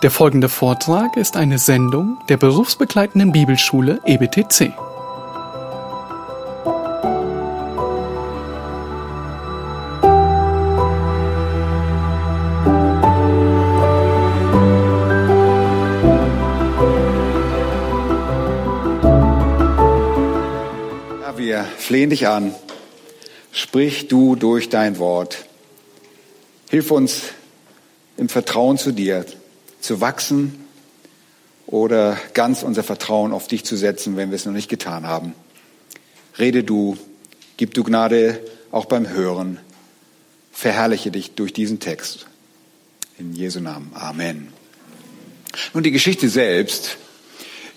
Der folgende Vortrag ist eine Sendung der berufsbegleitenden Bibelschule EBTC. Ja, wir flehen dich an. Sprich du durch dein Wort. Hilf uns im Vertrauen zu dir zu wachsen oder ganz unser Vertrauen auf dich zu setzen, wenn wir es noch nicht getan haben. Rede du, gib du Gnade auch beim Hören. Verherrliche dich durch diesen Text. In Jesu Namen. Amen. Nun, die Geschichte selbst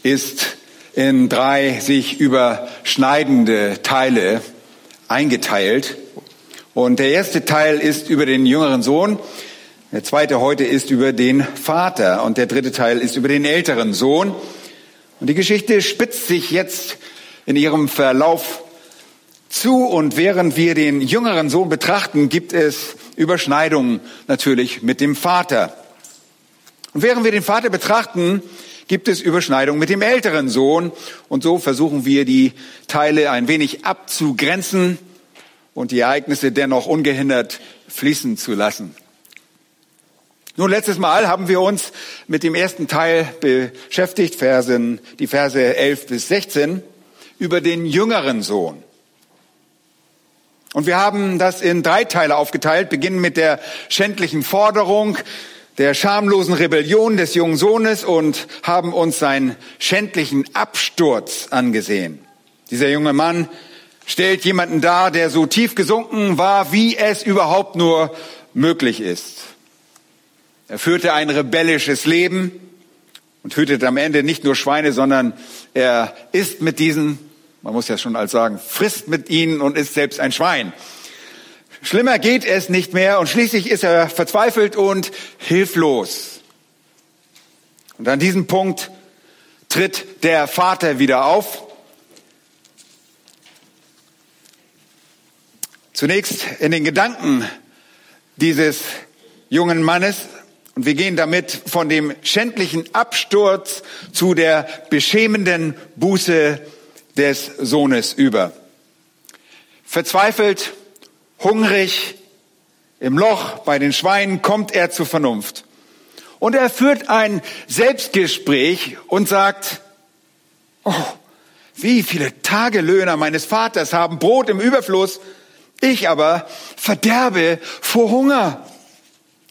ist in drei sich überschneidende Teile eingeteilt. Und der erste Teil ist über den jüngeren Sohn. Der zweite heute ist über den Vater. Und der dritte Teil ist über den älteren Sohn. Und die Geschichte spitzt sich jetzt in ihrem Verlauf zu. Und während wir den jüngeren Sohn betrachten, gibt es Überschneidungen natürlich mit dem Vater. Und während wir den Vater betrachten, gibt es Überschneidungen mit dem älteren Sohn. Und so versuchen wir die Teile ein wenig abzugrenzen und die Ereignisse dennoch ungehindert fließen zu lassen. Nun, letztes Mal haben wir uns mit dem ersten Teil beschäftigt, Versen, die Verse 11 bis 16, über den jüngeren Sohn. Und wir haben das in drei Teile aufgeteilt, beginnen mit der schändlichen Forderung, der schamlosen Rebellion des jungen Sohnes und haben uns seinen schändlichen Absturz angesehen. Dieser junge Mann stellt jemanden dar, der so tief gesunken war, wie es überhaupt nur möglich ist. Er führte ein rebellisches Leben und hütet am Ende nicht nur Schweine, sondern er isst mit diesen, man muss ja schon als sagen, frisst mit ihnen und ist selbst ein Schwein. Schlimmer geht es nicht mehr und schließlich ist er verzweifelt und hilflos. Und an diesem Punkt tritt der Vater wieder auf. Zunächst in den Gedanken dieses jungen Mannes und wir gehen damit von dem schändlichen Absturz zu der beschämenden Buße des Sohnes über. Verzweifelt, hungrig, im Loch bei den Schweinen kommt er zur Vernunft. Und er führt ein Selbstgespräch und sagt, oh, wie viele Tagelöhner meines Vaters haben Brot im Überfluss, ich aber verderbe vor Hunger.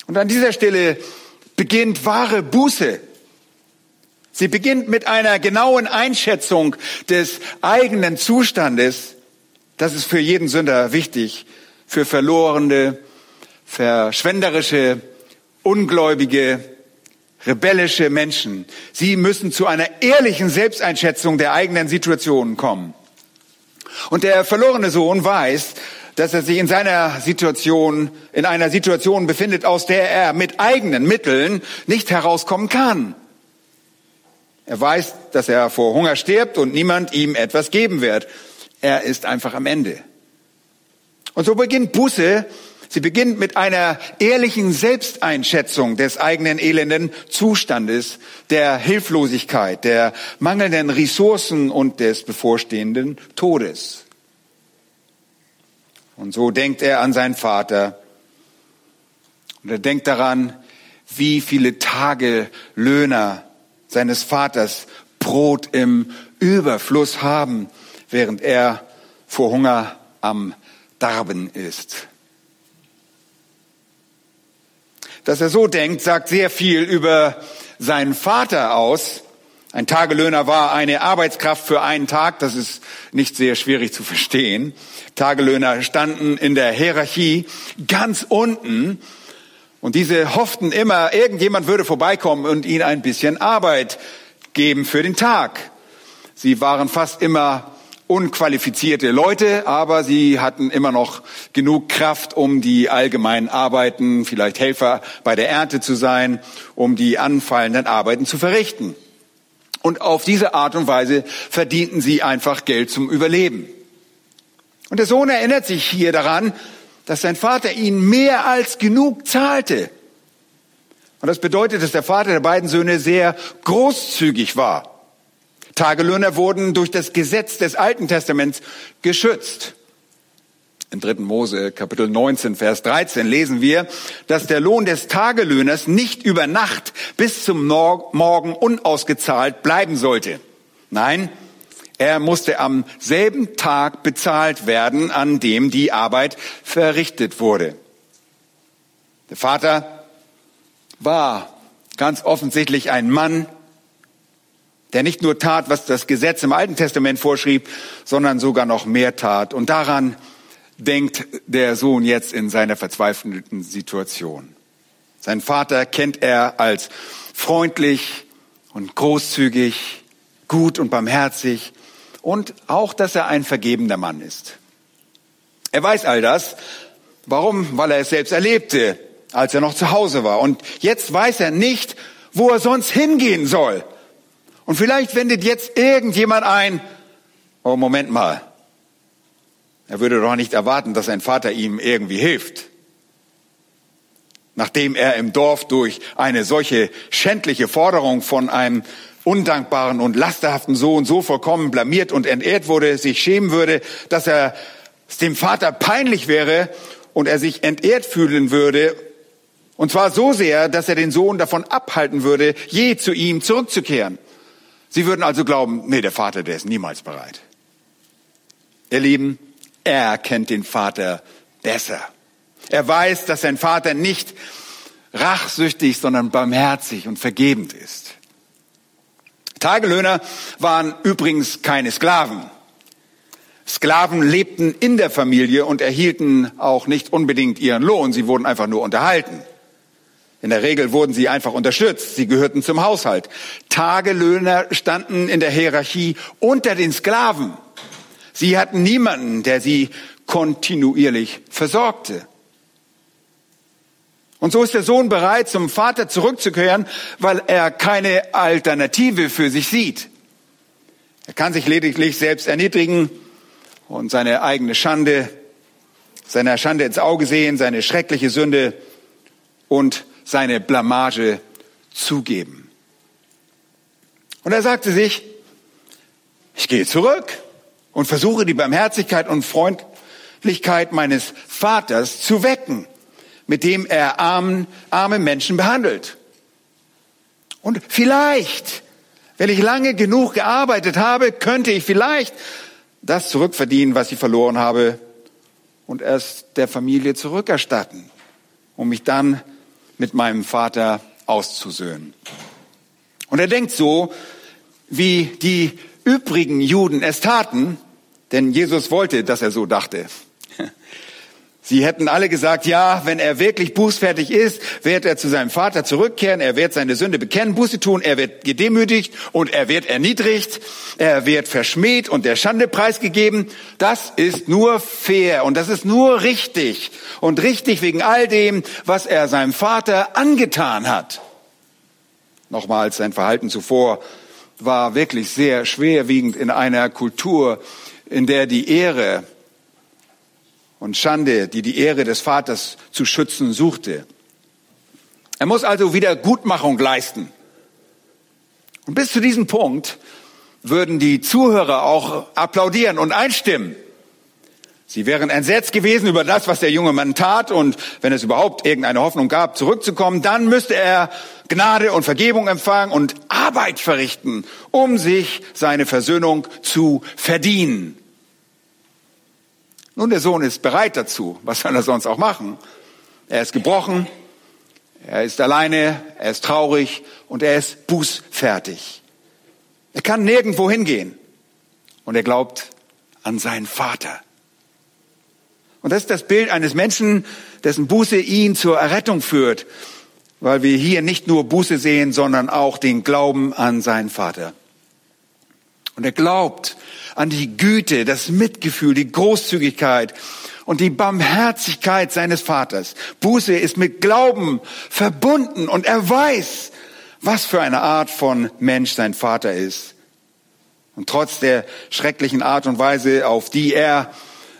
Und an dieser Stelle beginnt wahre Buße. Sie beginnt mit einer genauen Einschätzung des eigenen Zustandes. Das ist für jeden Sünder wichtig. Für verlorene, verschwenderische, ungläubige, rebellische Menschen. Sie müssen zu einer ehrlichen Selbsteinschätzung der eigenen Situation kommen. Und der verlorene Sohn weiß, dass er sich in seiner Situation, in einer Situation befindet, aus der er mit eigenen Mitteln nicht herauskommen kann. Er weiß, dass er vor Hunger stirbt und niemand ihm etwas geben wird. Er ist einfach am Ende. Und so beginnt Buße. Sie beginnt mit einer ehrlichen Selbsteinschätzung des eigenen elenden Zustandes, der Hilflosigkeit, der mangelnden Ressourcen und des bevorstehenden Todes. Und so denkt er an seinen Vater. Und er denkt daran, wie viele Tage Löhner seines Vaters Brot im Überfluss haben, während er vor Hunger am Darben ist. Dass er so denkt, sagt sehr viel über seinen Vater aus. Ein Tagelöhner war eine Arbeitskraft für einen Tag, das ist nicht sehr schwierig zu verstehen. Tagelöhner standen in der Hierarchie ganz unten und diese hofften immer, irgendjemand würde vorbeikommen und ihnen ein bisschen Arbeit geben für den Tag. Sie waren fast immer unqualifizierte Leute, aber sie hatten immer noch genug Kraft, um die allgemeinen Arbeiten, vielleicht Helfer bei der Ernte zu sein, um die anfallenden Arbeiten zu verrichten. Und auf diese Art und Weise verdienten sie einfach Geld zum Überleben. Und der Sohn erinnert sich hier daran, dass sein Vater ihn mehr als genug zahlte. Und das bedeutet, dass der Vater der beiden Söhne sehr großzügig war. Tagelöhner wurden durch das Gesetz des Alten Testaments geschützt. Im 3. Mose Kapitel 19, Vers 13 lesen wir, dass der Lohn des Tagelöhners nicht über Nacht bis zum Morgen unausgezahlt bleiben sollte. Nein, er musste am selben Tag bezahlt werden, an dem die Arbeit verrichtet wurde. Der Vater war ganz offensichtlich ein Mann, der nicht nur tat, was das Gesetz im Alten Testament vorschrieb, sondern sogar noch mehr tat. Und daran denkt der Sohn jetzt in seiner verzweifelten Situation. Sein Vater kennt er als freundlich und großzügig, gut und barmherzig und auch, dass er ein vergebender Mann ist. Er weiß all das. Warum? Weil er es selbst erlebte, als er noch zu Hause war. Und jetzt weiß er nicht, wo er sonst hingehen soll. Und vielleicht wendet jetzt irgendjemand ein, oh Moment mal, er würde doch nicht erwarten, dass sein Vater ihm irgendwie hilft. Nachdem er im Dorf durch eine solche schändliche Forderung von einem undankbaren und lasterhaften Sohn so vollkommen blamiert und entehrt wurde, sich schämen würde, dass er es dem Vater peinlich wäre und er sich entehrt fühlen würde. Und zwar so sehr, dass er den Sohn davon abhalten würde, je zu ihm zurückzukehren. Sie würden also glauben, nee, der Vater, der ist niemals bereit. Ihr Lieben, er kennt den Vater besser. Er weiß, dass sein Vater nicht rachsüchtig, sondern barmherzig und vergebend ist. Tagelöhner waren übrigens keine Sklaven. Sklaven lebten in der Familie und erhielten auch nicht unbedingt ihren Lohn, sie wurden einfach nur unterhalten. In der Regel wurden sie einfach unterstützt, sie gehörten zum Haushalt. Tagelöhner standen in der Hierarchie unter den Sklaven. Sie hatten niemanden, der sie kontinuierlich versorgte. Und so ist der Sohn bereit, zum Vater zurückzukehren, weil er keine Alternative für sich sieht. Er kann sich lediglich selbst erniedrigen und seine eigene Schande, seiner Schande ins Auge sehen, seine schreckliche Sünde und seine Blamage zugeben. Und er sagte sich, ich gehe zurück und versuche die Barmherzigkeit und Freundlichkeit meines Vaters zu wecken, mit dem er armen, arme Menschen behandelt. Und vielleicht, wenn ich lange genug gearbeitet habe, könnte ich vielleicht das zurückverdienen, was ich verloren habe und es der Familie zurückerstatten, um mich dann mit meinem Vater auszusöhnen. Und er denkt so, wie die übrigen Juden es taten, denn Jesus wollte, dass er so dachte. Sie hätten alle gesagt, ja, wenn er wirklich bußfertig ist, wird er zu seinem Vater zurückkehren, er wird seine Sünde bekennen, Buße tun, er wird gedemütigt und er wird erniedrigt, er wird verschmäht und der Schande preisgegeben. Das ist nur fair und das ist nur richtig und richtig wegen all dem, was er seinem Vater angetan hat. Nochmals, sein Verhalten zuvor war wirklich sehr schwerwiegend in einer Kultur, in der die Ehre und Schande, die die Ehre des Vaters zu schützen suchte. Er muss also wieder Gutmachung leisten. Und bis zu diesem Punkt würden die Zuhörer auch applaudieren und einstimmen. Sie wären entsetzt gewesen über das, was der junge Mann tat und wenn es überhaupt irgendeine Hoffnung gab, zurückzukommen, dann müsste er Gnade und Vergebung empfangen und Arbeit verrichten, um sich seine Versöhnung zu verdienen. Nun, der Sohn ist bereit dazu. Was soll er sonst auch machen? Er ist gebrochen, er ist alleine, er ist traurig und er ist bußfertig. Er kann nirgendwo hingehen und er glaubt an seinen Vater. Und das ist das Bild eines Menschen, dessen Buße ihn zur Errettung führt, weil wir hier nicht nur Buße sehen, sondern auch den Glauben an seinen Vater. Und er glaubt an die Güte, das Mitgefühl, die Großzügigkeit und die Barmherzigkeit seines Vaters. Buße ist mit Glauben verbunden und er weiß, was für eine Art von Mensch sein Vater ist. Und trotz der schrecklichen Art und Weise, auf die er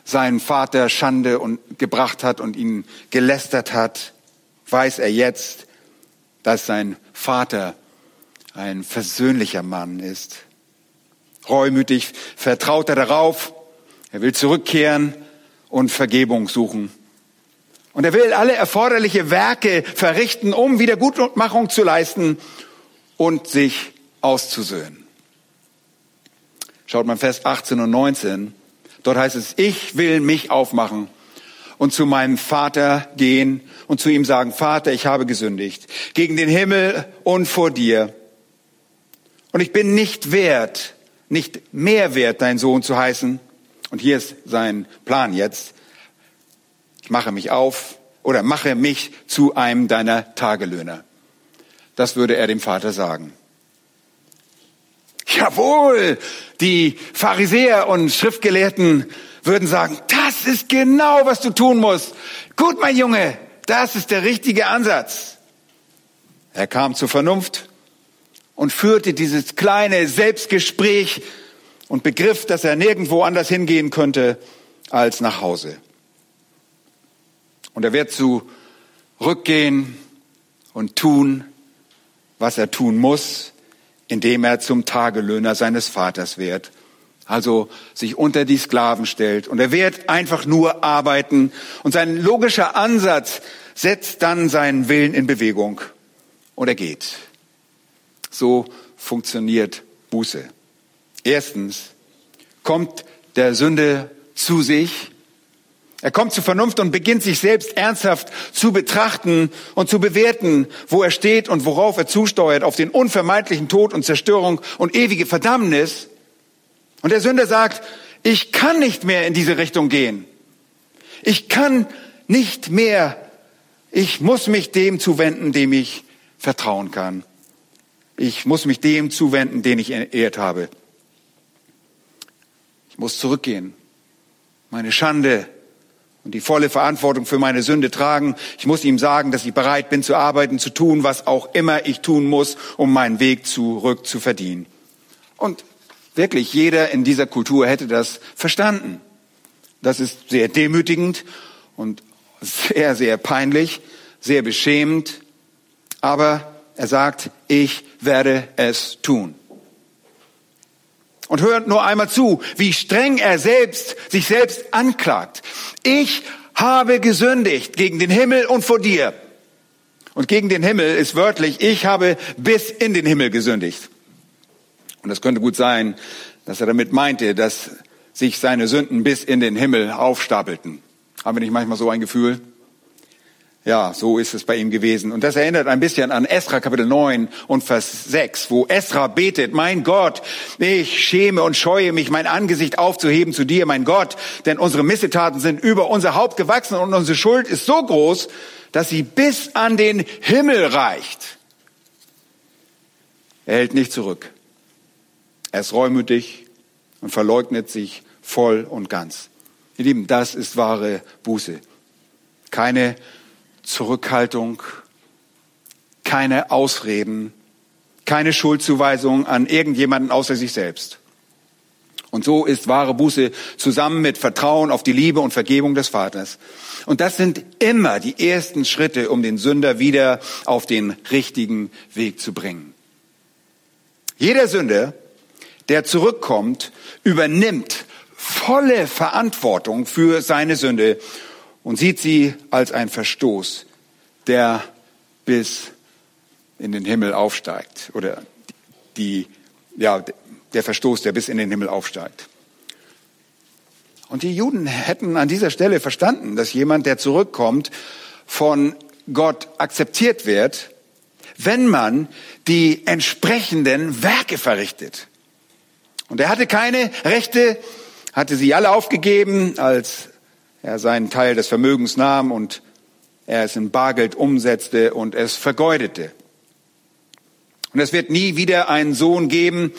seinen Vater Schande und gebracht hat und ihn gelästert hat, weiß er jetzt, dass sein Vater ein versöhnlicher Mann ist. Reumütig vertraut er darauf, er will zurückkehren und Vergebung suchen. Und er will alle erforderliche Werke verrichten, um Wiedergutmachung zu leisten und sich auszusöhnen. Schaut mal Vers 18 und 19. Dort heißt es, ich will mich aufmachen und zu meinem Vater gehen und zu ihm sagen, Vater, ich habe gesündigt gegen den Himmel und vor dir. Und ich bin nicht wert, nicht mehr wert, dein Sohn zu heißen. Und hier ist sein Plan jetzt. Ich mache mich auf oder mache mich zu einem deiner Tagelöhner. Das würde er dem Vater sagen. Jawohl, die Pharisäer und Schriftgelehrten würden sagen, das ist genau, was du tun musst. Gut, mein Junge, das ist der richtige Ansatz. Er kam zur Vernunft und führte dieses kleine Selbstgespräch und begriff, dass er nirgendwo anders hingehen könnte als nach Hause. Und er wird zurückgehen und tun, was er tun muss, indem er zum Tagelöhner seines Vaters wird also sich unter die Sklaven stellt. Und er wird einfach nur arbeiten. Und sein logischer Ansatz setzt dann seinen Willen in Bewegung. Und er geht. So funktioniert Buße. Erstens kommt der Sünde zu sich. Er kommt zur Vernunft und beginnt sich selbst ernsthaft zu betrachten und zu bewerten, wo er steht und worauf er zusteuert, auf den unvermeidlichen Tod und Zerstörung und ewige Verdammnis. Und der Sünder sagt, ich kann nicht mehr in diese Richtung gehen. Ich kann nicht mehr. Ich muss mich dem zuwenden, dem ich vertrauen kann. Ich muss mich dem zuwenden, den ich ehrt habe. Ich muss zurückgehen. Meine Schande und die volle Verantwortung für meine Sünde tragen. Ich muss ihm sagen, dass ich bereit bin zu arbeiten, zu tun, was auch immer ich tun muss, um meinen Weg zurück zu verdienen. Und Wirklich, jeder in dieser Kultur hätte das verstanden. Das ist sehr demütigend und sehr, sehr peinlich, sehr beschämend. Aber er sagt, ich werde es tun. Und hört nur einmal zu, wie streng er selbst sich selbst anklagt. Ich habe gesündigt gegen den Himmel und vor dir. Und gegen den Himmel ist wörtlich, ich habe bis in den Himmel gesündigt. Und es könnte gut sein, dass er damit meinte, dass sich seine Sünden bis in den Himmel aufstapelten. Haben wir nicht manchmal so ein Gefühl? Ja, so ist es bei ihm gewesen. Und das erinnert ein bisschen an Esra Kapitel 9 und Vers 6, wo Esra betet, mein Gott, ich schäme und scheue mich, mein Angesicht aufzuheben zu dir, mein Gott, denn unsere Missetaten sind über unser Haupt gewachsen und unsere Schuld ist so groß, dass sie bis an den Himmel reicht. Er hält nicht zurück. Er ist reumütig und verleugnet sich voll und ganz. Ihr Lieben, das ist wahre Buße. Keine Zurückhaltung, keine Ausreden, keine Schuldzuweisung an irgendjemanden außer sich selbst. Und so ist wahre Buße zusammen mit Vertrauen auf die Liebe und Vergebung des Vaters. Und das sind immer die ersten Schritte, um den Sünder wieder auf den richtigen Weg zu bringen. Jeder Sünder der zurückkommt, übernimmt volle Verantwortung für seine Sünde und sieht sie als ein Verstoß, der bis in den Himmel aufsteigt oder die, ja, der Verstoß, der bis in den Himmel aufsteigt. Und die Juden hätten an dieser Stelle verstanden, dass jemand, der zurückkommt, von Gott akzeptiert wird, wenn man die entsprechenden Werke verrichtet. Und er hatte keine Rechte, hatte sie alle aufgegeben, als er seinen Teil des Vermögens nahm und er es in Bargeld umsetzte und es vergeudete. Und es wird nie wieder einen Sohn geben,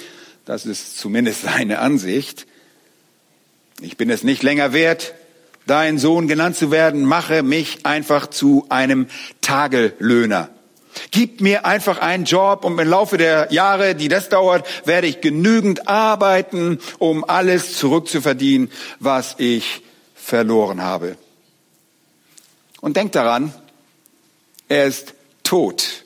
das ist zumindest seine Ansicht. Ich bin es nicht länger wert, dein Sohn genannt zu werden, mache mich einfach zu einem Tagelöhner. Gib mir einfach einen Job und im Laufe der Jahre, die das dauert, werde ich genügend arbeiten, um alles zurückzuverdienen, was ich verloren habe. Und denk daran, er ist tot.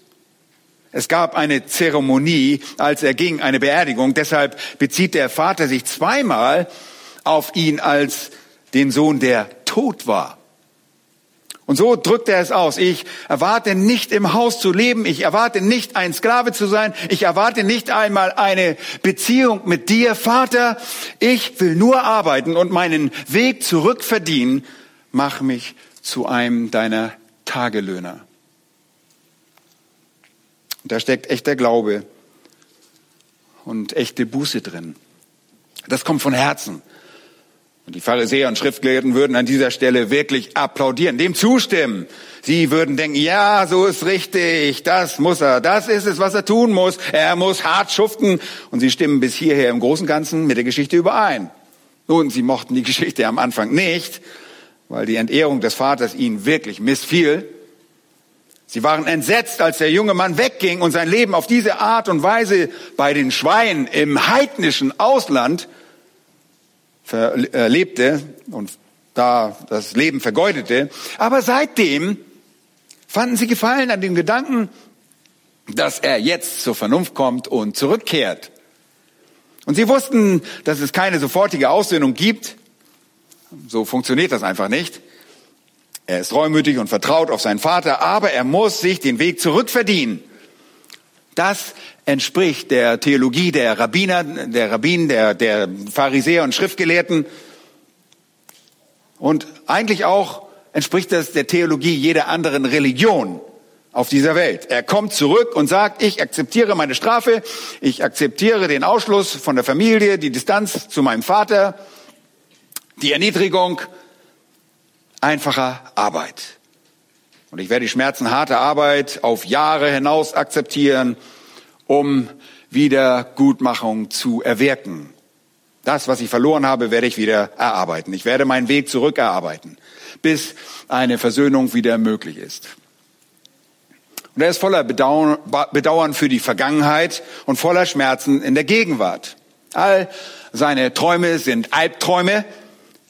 Es gab eine Zeremonie, als er ging, eine Beerdigung. Deshalb bezieht der Vater sich zweimal auf ihn als den Sohn, der tot war. Und so drückt er es aus. Ich erwarte nicht im Haus zu leben. Ich erwarte nicht ein Sklave zu sein. Ich erwarte nicht einmal eine Beziehung mit dir, Vater. Ich will nur arbeiten und meinen Weg zurück verdienen. Mach mich zu einem deiner Tagelöhner. da steckt echter Glaube und echte Buße drin. Das kommt von Herzen. Und die Pharisäer und Schriftgelehrten würden an dieser Stelle wirklich applaudieren, dem zustimmen. Sie würden denken, ja, so ist richtig, das muss er, das ist es, was er tun muss. Er muss hart schuften. Und sie stimmen bis hierher im Großen und Ganzen mit der Geschichte überein. Nun, sie mochten die Geschichte am Anfang nicht, weil die Entehrung des Vaters ihnen wirklich missfiel. Sie waren entsetzt, als der junge Mann wegging und sein Leben auf diese Art und Weise bei den Schweinen im heidnischen Ausland lebte und da das Leben vergeudete. Aber seitdem fanden sie Gefallen an dem Gedanken, dass er jetzt zur Vernunft kommt und zurückkehrt. Und sie wussten, dass es keine sofortige Aussöhnung gibt. So funktioniert das einfach nicht. Er ist reumütig und vertraut auf seinen Vater, aber er muss sich den Weg zurückverdienen. Das entspricht der Theologie der Rabbiner, der Rabbinen, der, der Pharisäer und Schriftgelehrten. Und eigentlich auch entspricht das der Theologie jeder anderen Religion auf dieser Welt. Er kommt zurück und sagt, ich akzeptiere meine Strafe, ich akzeptiere den Ausschluss von der Familie, die Distanz zu meinem Vater, die Erniedrigung einfacher Arbeit. Und ich werde die Schmerzen harter Arbeit auf Jahre hinaus akzeptieren um Wiedergutmachung zu erwirken. Das, was ich verloren habe, werde ich wieder erarbeiten. Ich werde meinen Weg zurück erarbeiten, bis eine Versöhnung wieder möglich ist. Und er ist voller Bedauern für die Vergangenheit und voller Schmerzen in der Gegenwart. All seine Träume sind Albträume,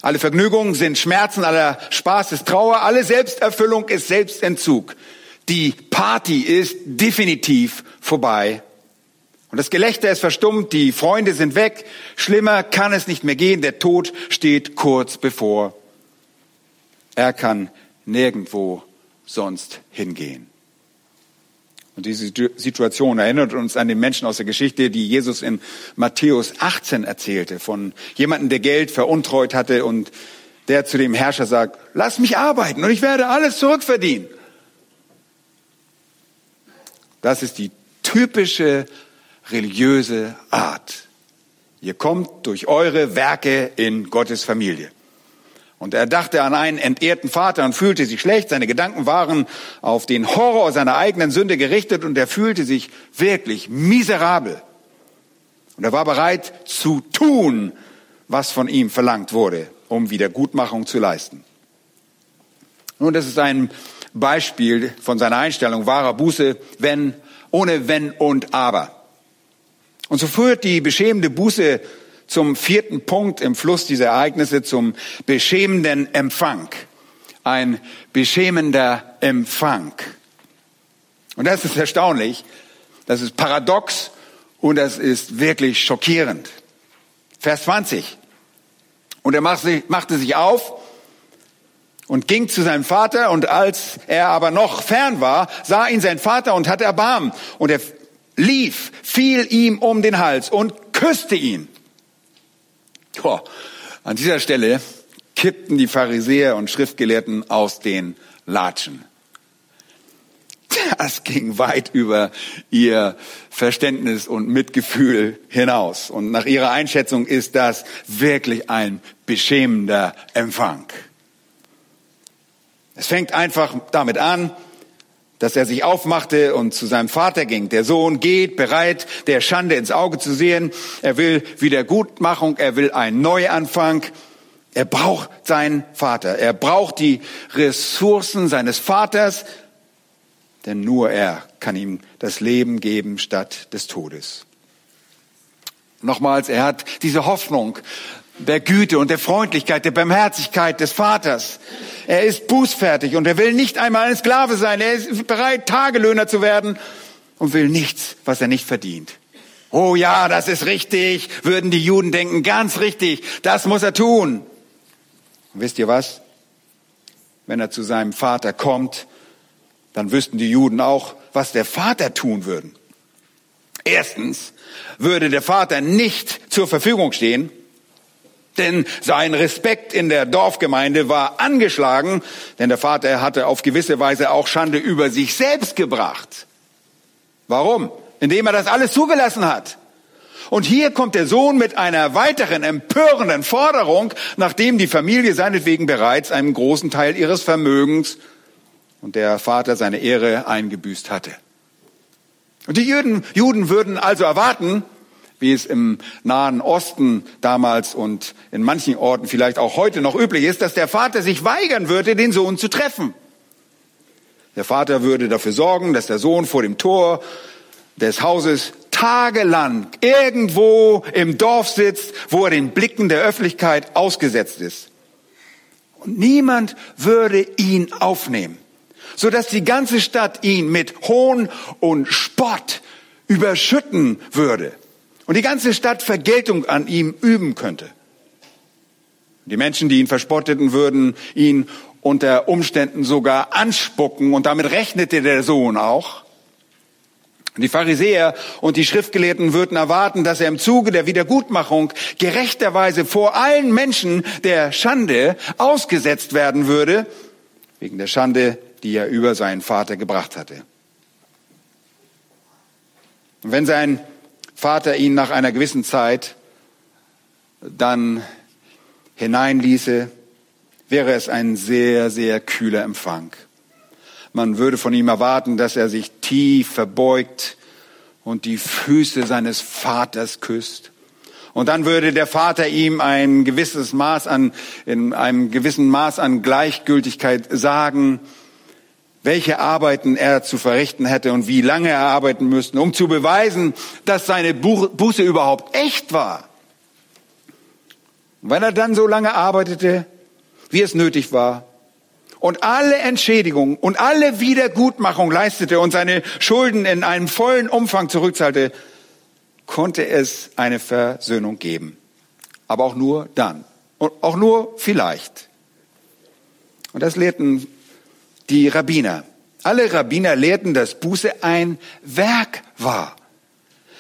alle Vergnügungen sind Schmerzen, aller Spaß ist Trauer, alle Selbsterfüllung ist Selbstentzug. Die Party ist definitiv vorbei. Und das Gelächter ist verstummt, die Freunde sind weg. Schlimmer kann es nicht mehr gehen. Der Tod steht kurz bevor. Er kann nirgendwo sonst hingehen. Und diese Situation erinnert uns an den Menschen aus der Geschichte, die Jesus in Matthäus 18 erzählte, von jemandem, der Geld veruntreut hatte und der zu dem Herrscher sagt, lass mich arbeiten und ich werde alles zurückverdienen. Das ist die typische religiöse Art. Ihr kommt durch eure Werke in Gottes Familie. Und er dachte an einen entehrten Vater und fühlte sich schlecht. Seine Gedanken waren auf den Horror seiner eigenen Sünde gerichtet und er fühlte sich wirklich miserabel. Und er war bereit zu tun, was von ihm verlangt wurde, um Wiedergutmachung zu leisten. Nun, das ist ein Beispiel von seiner Einstellung wahrer Buße, wenn, ohne Wenn und Aber. Und so führt die beschämende Buße zum vierten Punkt im Fluss dieser Ereignisse, zum beschämenden Empfang. Ein beschämender Empfang. Und das ist erstaunlich, das ist paradox und das ist wirklich schockierend. Vers 20. Und er machte sich auf und ging zu seinem Vater und als er aber noch fern war, sah ihn sein Vater und hatte Erbarmen und er lief, fiel ihm um den Hals und küsste ihn. Boah, an dieser Stelle kippten die Pharisäer und Schriftgelehrten aus den Latschen. Das ging weit über ihr Verständnis und Mitgefühl hinaus. Und nach ihrer Einschätzung ist das wirklich ein beschämender Empfang. Es fängt einfach damit an, dass er sich aufmachte und zu seinem Vater ging. Der Sohn geht bereit, der Schande ins Auge zu sehen. Er will Wiedergutmachung, er will einen Neuanfang. Er braucht seinen Vater. Er braucht die Ressourcen seines Vaters, denn nur er kann ihm das Leben geben statt des Todes. Nochmals, er hat diese Hoffnung der Güte und der Freundlichkeit, der Barmherzigkeit des Vaters. Er ist bußfertig und er will nicht einmal ein Sklave sein. Er ist bereit, Tagelöhner zu werden. und will nichts, was er nicht verdient. Oh ja, das ist richtig, würden die Juden denken, ganz richtig, das muss er tun. Und wisst ihr was? Wenn er zu seinem Vater kommt, dann wüssten die Juden auch, was der Vater tun würden. Erstens würde der Vater nicht zur Verfügung stehen, denn sein Respekt in der Dorfgemeinde war angeschlagen, denn der Vater hatte auf gewisse Weise auch Schande über sich selbst gebracht. Warum? Indem er das alles zugelassen hat. Und hier kommt der Sohn mit einer weiteren empörenden Forderung, nachdem die Familie seinetwegen bereits einen großen Teil ihres Vermögens und der Vater seine Ehre eingebüßt hatte. Und die Juden, Juden würden also erwarten, wie es im Nahen Osten damals und in manchen Orten vielleicht auch heute noch üblich ist, dass der Vater sich weigern würde, den Sohn zu treffen. Der Vater würde dafür sorgen, dass der Sohn vor dem Tor des Hauses tagelang irgendwo im Dorf sitzt, wo er den Blicken der Öffentlichkeit ausgesetzt ist. Und niemand würde ihn aufnehmen, sodass die ganze Stadt ihn mit Hohn und Spott überschütten würde und die ganze Stadt Vergeltung an ihm üben könnte. Die Menschen, die ihn verspotteten, würden ihn unter Umständen sogar anspucken und damit rechnete der Sohn auch. Die Pharisäer und die Schriftgelehrten würden erwarten, dass er im Zuge der Wiedergutmachung gerechterweise vor allen Menschen der Schande ausgesetzt werden würde, wegen der Schande, die er über seinen Vater gebracht hatte. Und wenn sein Vater ihn nach einer gewissen Zeit dann hineinließe, wäre es ein sehr, sehr kühler Empfang. Man würde von ihm erwarten, dass er sich tief verbeugt und die Füße seines Vaters küsst. Und dann würde der Vater ihm ein gewisses Maß an, in einem gewissen Maß an Gleichgültigkeit sagen, welche Arbeiten er zu verrichten hätte und wie lange er arbeiten müsste, um zu beweisen, dass seine Buße überhaupt echt war. Und wenn er dann so lange arbeitete, wie es nötig war, und alle Entschädigung und alle Wiedergutmachung leistete und seine Schulden in einem vollen Umfang zurückzahlte, konnte es eine Versöhnung geben. Aber auch nur dann. Und auch nur vielleicht. Und das lehrten die Rabbiner. Alle Rabbiner lehrten, dass Buße ein Werk war,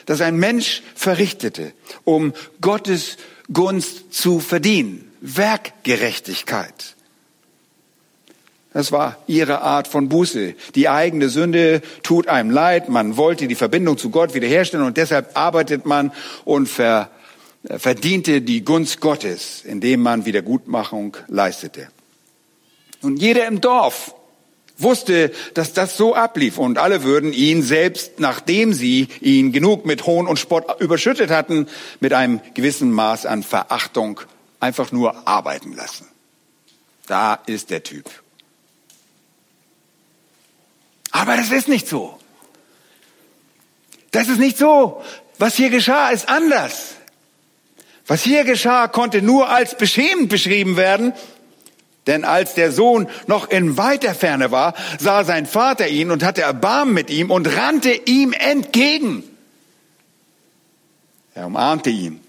das ein Mensch verrichtete, um Gottes Gunst zu verdienen. Werkgerechtigkeit. Das war ihre Art von Buße. Die eigene Sünde tut einem leid. Man wollte die Verbindung zu Gott wiederherstellen und deshalb arbeitet man und ver, verdiente die Gunst Gottes, indem man Wiedergutmachung leistete. Und jeder im Dorf wusste, dass das so ablief und alle würden ihn selbst, nachdem sie ihn genug mit Hohn und Spott überschüttet hatten, mit einem gewissen Maß an Verachtung einfach nur arbeiten lassen. Da ist der Typ. Aber das ist nicht so. Das ist nicht so. Was hier geschah, ist anders. Was hier geschah, konnte nur als beschämend beschrieben werden, denn als der Sohn noch in weiter Ferne war, sah sein Vater ihn und hatte Erbarmen mit ihm und rannte ihm entgegen. Er umarmte ihn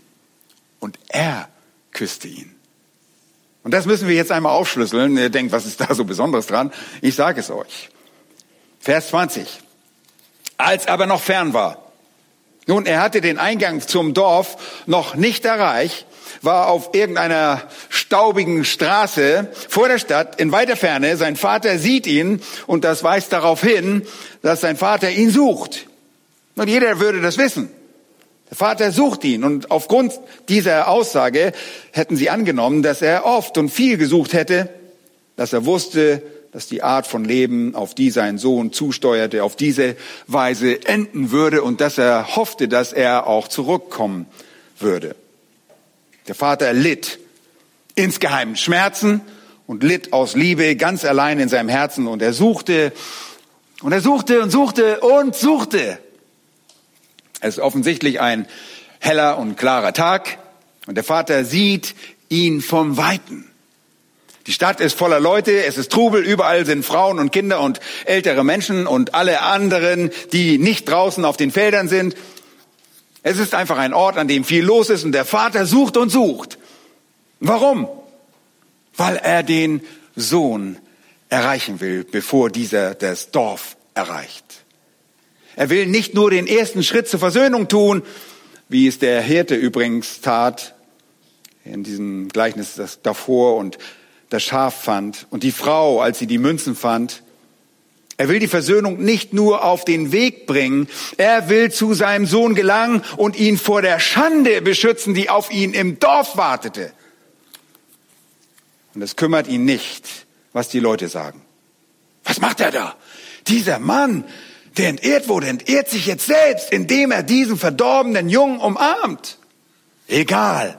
und er küsste ihn. Und das müssen wir jetzt einmal aufschlüsseln. Ihr denkt, was ist da so Besonderes dran? Ich sage es euch. Vers 20. Als aber noch fern war. Nun, er hatte den Eingang zum Dorf noch nicht erreicht, war auf irgendeiner staubigen Straße vor der Stadt in weiter Ferne. Sein Vater sieht ihn und das weist darauf hin, dass sein Vater ihn sucht. Und jeder würde das wissen. Der Vater sucht ihn und aufgrund dieser Aussage hätten sie angenommen, dass er oft und viel gesucht hätte, dass er wusste, dass die Art von Leben, auf die sein Sohn zusteuerte, auf diese Weise enden würde und dass er hoffte, dass er auch zurückkommen würde. Der Vater litt insgeheim Schmerzen und litt aus Liebe ganz allein in seinem Herzen und er suchte und er suchte und suchte und suchte. Es ist offensichtlich ein heller und klarer Tag und der Vater sieht ihn vom Weiten. Die Stadt ist voller Leute, es ist Trubel, überall sind Frauen und Kinder und ältere Menschen und alle anderen, die nicht draußen auf den Feldern sind. Es ist einfach ein Ort, an dem viel los ist und der Vater sucht und sucht. Warum? Weil er den Sohn erreichen will, bevor dieser das Dorf erreicht. Er will nicht nur den ersten Schritt zur Versöhnung tun, wie es der Hirte übrigens tat, in diesem Gleichnis das davor und das Schaf fand und die Frau, als sie die Münzen fand. Er will die Versöhnung nicht nur auf den Weg bringen, er will zu seinem Sohn gelangen und ihn vor der Schande beschützen, die auf ihn im Dorf wartete. Und es kümmert ihn nicht, was die Leute sagen. Was macht er da? Dieser Mann, der entehrt wurde, entehrt sich jetzt selbst, indem er diesen verdorbenen Jungen umarmt. Egal.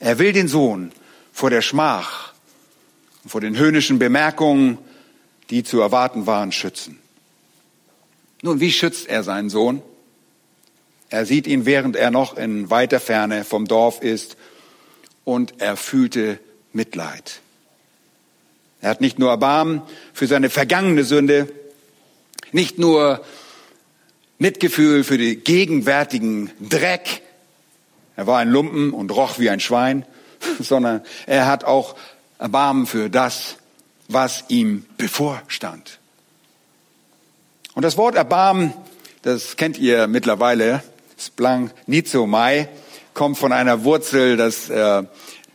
Er will den Sohn vor der Schmach vor den höhnischen Bemerkungen, die zu erwarten waren, schützen. Nun, wie schützt er seinen Sohn? Er sieht ihn, während er noch in weiter Ferne vom Dorf ist, und er fühlte Mitleid. Er hat nicht nur Erbarmen für seine vergangene Sünde, nicht nur Mitgefühl für den gegenwärtigen Dreck, er war ein Lumpen und roch wie ein Schwein, sondern er hat auch Erbarmen für das, was ihm bevorstand. Und das Wort Erbarmen, das kennt ihr mittlerweile, Splang Nizomai, kommt von einer Wurzel, das äh,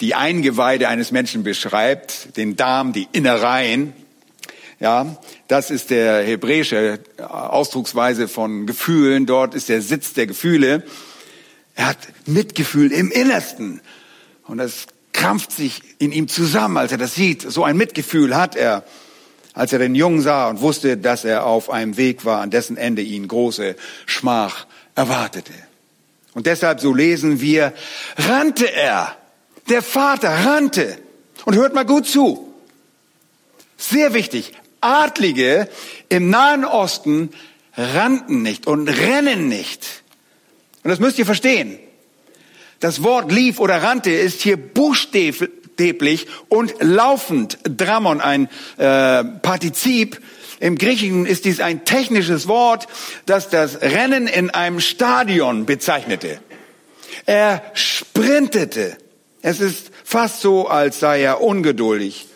die Eingeweide eines Menschen beschreibt, den Darm, die Innereien. Ja, das ist der hebräische Ausdrucksweise von Gefühlen. Dort ist der Sitz der Gefühle. Er hat Mitgefühl im Innersten. Und das krampft sich in ihm zusammen, als er das sieht. So ein Mitgefühl hat er, als er den Jungen sah und wusste, dass er auf einem Weg war, an dessen Ende ihn große Schmach erwartete. Und deshalb, so lesen wir, rannte er. Der Vater rannte. Und hört mal gut zu. Sehr wichtig. Adlige im Nahen Osten rannten nicht und rennen nicht. Und das müsst ihr verstehen. Das Wort lief oder rannte ist hier buchstäblich und laufend Dramon, ein äh, Partizip. Im Griechischen ist dies ein technisches Wort, das das Rennen in einem Stadion bezeichnete. Er sprintete. Es ist fast so, als sei er ungeduldig.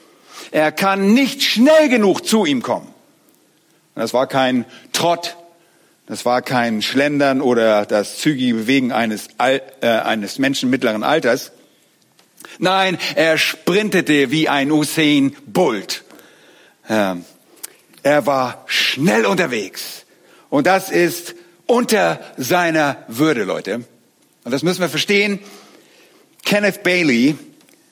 Er kann nicht schnell genug zu ihm kommen. Das war kein Trott, das war kein Schlendern oder das zügige Bewegen eines, äh, eines Menschen mittleren Alters. Nein, er sprintete wie ein Usain Bolt. Ähm, er war schnell unterwegs. Und das ist unter seiner Würde, Leute. Und das müssen wir verstehen. Kenneth Bailey,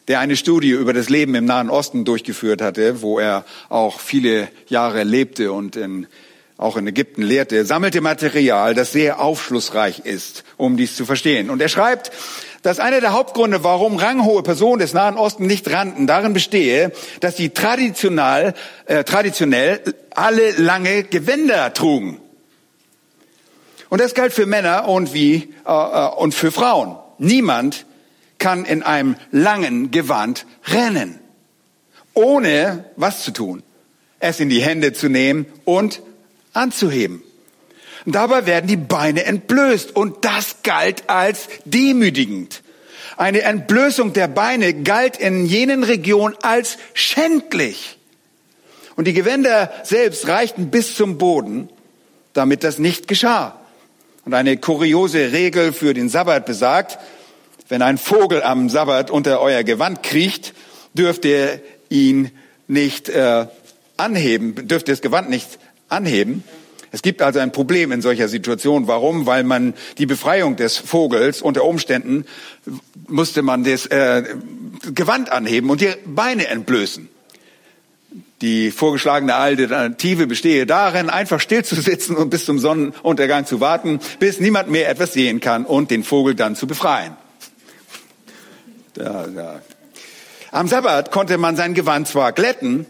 der eine Studie über das Leben im Nahen Osten durchgeführt hatte, wo er auch viele Jahre lebte und in auch in Ägypten lehrte, sammelte Material, das sehr aufschlussreich ist, um dies zu verstehen. Und er schreibt, dass einer der Hauptgründe, warum ranghohe Personen des Nahen Osten nicht rannten, darin bestehe, dass sie traditionell, äh, traditionell alle lange Gewänder trugen. Und das galt für Männer und wie äh, äh und für Frauen. Niemand kann in einem langen Gewand rennen, ohne was zu tun, es in die Hände zu nehmen und anzuheben. Und dabei werden die Beine entblößt und das galt als demütigend. Eine Entblößung der Beine galt in jenen Regionen als schändlich. Und die Gewänder selbst reichten bis zum Boden, damit das nicht geschah. Und eine kuriose Regel für den Sabbat besagt, wenn ein Vogel am Sabbat unter euer Gewand kriecht, dürft ihr ihn nicht äh, anheben, dürft ihr das Gewand nicht anheben. Es gibt also ein Problem in solcher Situation. Warum? Weil man die Befreiung des Vogels unter Umständen musste man das äh, Gewand anheben und die Beine entblößen. Die vorgeschlagene Alternative bestehe darin, einfach still zu sitzen und bis zum Sonnenuntergang zu warten, bis niemand mehr etwas sehen kann und den Vogel dann zu befreien. Da, da. Am Sabbat konnte man sein Gewand zwar glätten,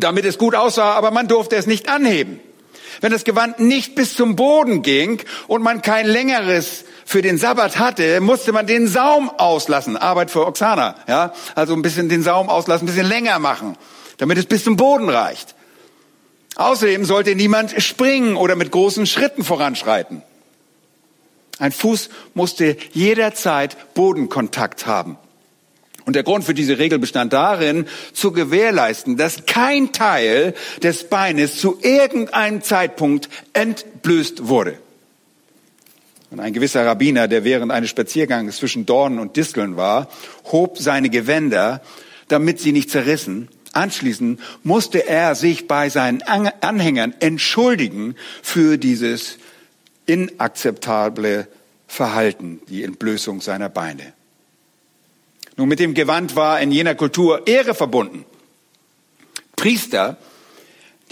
damit es gut aussah, aber man durfte es nicht anheben. Wenn das Gewand nicht bis zum Boden ging und man kein längeres für den Sabbat hatte, musste man den Saum auslassen. Arbeit für Oksana, ja. Also ein bisschen den Saum auslassen, ein bisschen länger machen, damit es bis zum Boden reicht. Außerdem sollte niemand springen oder mit großen Schritten voranschreiten. Ein Fuß musste jederzeit Bodenkontakt haben. Und der Grund für diese Regel bestand darin, zu gewährleisten, dass kein Teil des Beines zu irgendeinem Zeitpunkt entblößt wurde. Und ein gewisser Rabbiner, der während eines Spaziergangs zwischen Dornen und Disteln war, hob seine Gewänder, damit sie nicht zerrissen. Anschließend musste er sich bei seinen Anhängern entschuldigen für dieses inakzeptable Verhalten, die Entblößung seiner Beine. Nun, mit dem Gewand war in jener Kultur Ehre verbunden. Priester,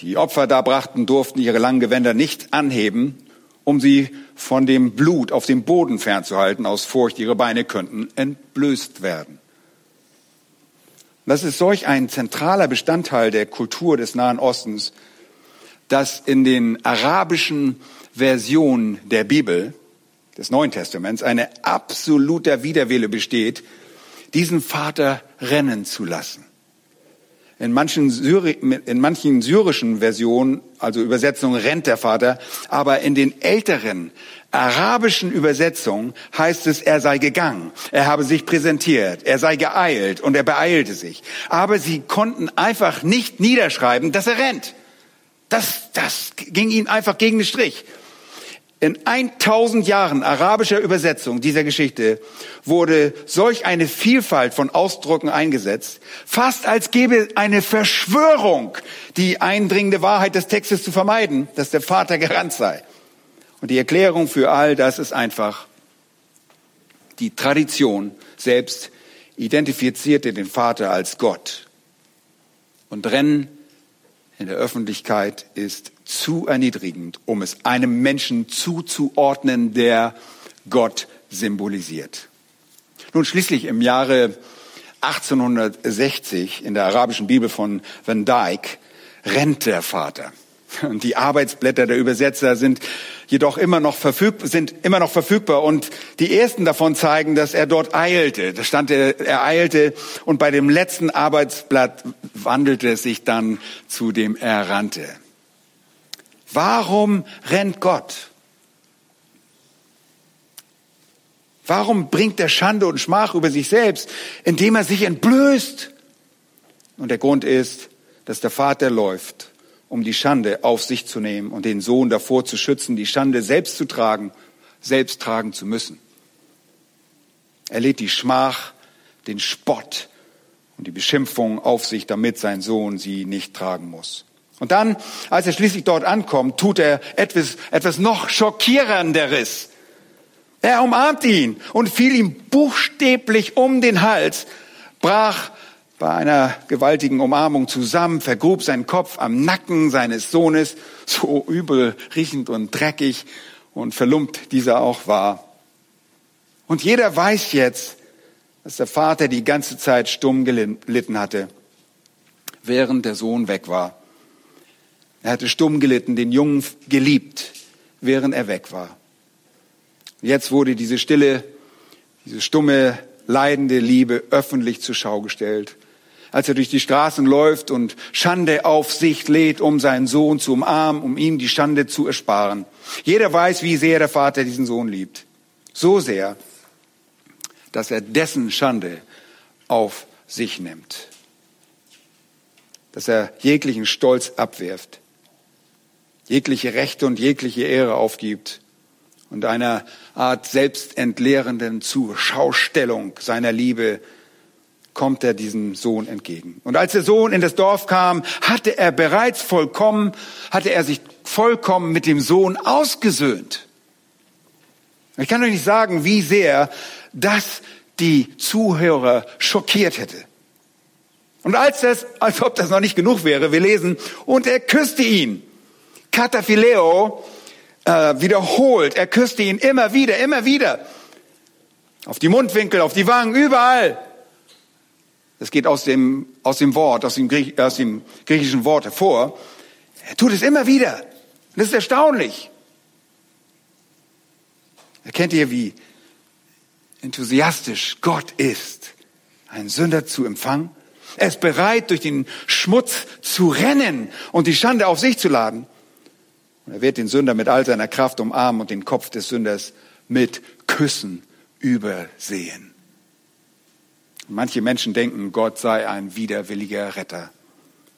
die Opfer darbrachten, durften ihre langen Gewänder nicht anheben, um sie von dem Blut auf dem Boden fernzuhalten, aus Furcht, ihre Beine könnten entblößt werden. Das ist solch ein zentraler Bestandteil der Kultur des Nahen Ostens, dass in den arabischen Versionen der Bibel, des Neuen Testaments, eine absoluter Widerwille besteht, diesen Vater rennen zu lassen. In manchen, Syri in manchen syrischen Versionen, also Übersetzungen, rennt der Vater, aber in den älteren arabischen Übersetzungen heißt es, er sei gegangen, er habe sich präsentiert, er sei geeilt und er beeilte sich. Aber sie konnten einfach nicht niederschreiben, dass er rennt. Das, das ging ihnen einfach gegen den Strich. In 1000 Jahren arabischer Übersetzung dieser Geschichte wurde solch eine Vielfalt von Ausdrücken eingesetzt, fast als gäbe eine Verschwörung, die eindringende Wahrheit des Textes zu vermeiden, dass der Vater gerannt sei. Und die Erklärung für all das ist einfach, die Tradition selbst identifizierte den Vater als Gott. Und Rennen in der Öffentlichkeit ist zu erniedrigend, um es einem Menschen zuzuordnen, der Gott symbolisiert. Nun schließlich im Jahre 1860 in der arabischen Bibel von Van Dyck rennt der Vater. Und die Arbeitsblätter der Übersetzer sind jedoch immer noch verfügbar, sind immer noch verfügbar und die ersten davon zeigen, dass er dort eilte. Da stand er, er eilte und bei dem letzten Arbeitsblatt wandelte es sich dann zu dem er rannte. Warum rennt Gott? Warum bringt er Schande und Schmach über sich selbst, indem er sich entblößt? Und der Grund ist, dass der Vater läuft, um die Schande auf sich zu nehmen und den Sohn davor zu schützen, die Schande selbst zu tragen, selbst tragen zu müssen. Er lädt die Schmach, den Spott und die Beschimpfung auf sich, damit sein Sohn sie nicht tragen muss. Und dann, als er schließlich dort ankommt, tut er etwas, etwas noch schockierenderes. Er umarmt ihn und fiel ihm buchstäblich um den Hals, brach bei einer gewaltigen Umarmung zusammen, vergrub seinen Kopf am Nacken seines Sohnes, so übel riechend und dreckig und verlumpt dieser auch war. Und jeder weiß jetzt, dass der Vater die ganze Zeit stumm gelitten hatte, während der Sohn weg war. Er hatte stumm gelitten, den Jungen geliebt, während er weg war. Jetzt wurde diese stille, diese stumme, leidende Liebe öffentlich zur Schau gestellt. Als er durch die Straßen läuft und Schande auf sich lädt, um seinen Sohn zu umarmen, um ihm die Schande zu ersparen. Jeder weiß, wie sehr der Vater diesen Sohn liebt. So sehr, dass er dessen Schande auf sich nimmt. Dass er jeglichen Stolz abwirft jegliche Rechte und jegliche Ehre aufgibt und einer Art selbstentleerenden Zuschaustellung seiner Liebe kommt er diesem Sohn entgegen. Und als der Sohn in das Dorf kam, hatte er bereits vollkommen, hatte er sich vollkommen mit dem Sohn ausgesöhnt. Ich kann euch nicht sagen, wie sehr das die Zuhörer schockiert hätte. Und als das, als ob das noch nicht genug wäre, wir lesen, und er küsste ihn. Kataphileo äh, wiederholt. Er küsste ihn immer wieder, immer wieder. Auf die Mundwinkel, auf die Wangen, überall. Das geht aus dem, aus dem Wort, aus dem, Griech, aus dem griechischen Wort hervor. Er tut es immer wieder. Und das ist erstaunlich. Erkennt ihr, wie enthusiastisch Gott ist, einen Sünder zu empfangen? Er ist bereit, durch den Schmutz zu rennen und die Schande auf sich zu laden. Und er wird den Sünder mit all seiner Kraft umarmen und den Kopf des Sünders mit Küssen übersehen. Manche Menschen denken, Gott sei ein widerwilliger Retter.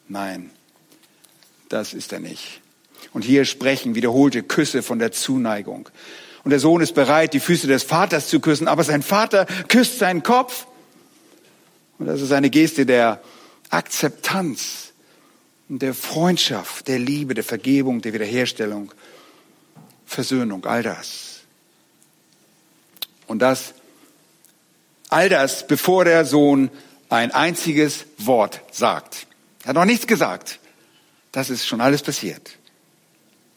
Nein, das ist er nicht. Und hier sprechen wiederholte Küsse von der Zuneigung. Und der Sohn ist bereit, die Füße des Vaters zu küssen, aber sein Vater küsst seinen Kopf. Und das ist eine Geste der Akzeptanz, der Freundschaft, der Liebe, der Vergebung, der Wiederherstellung, Versöhnung, all das. Und das, all das, bevor der Sohn ein einziges Wort sagt. Er hat noch nichts gesagt. Das ist schon alles passiert.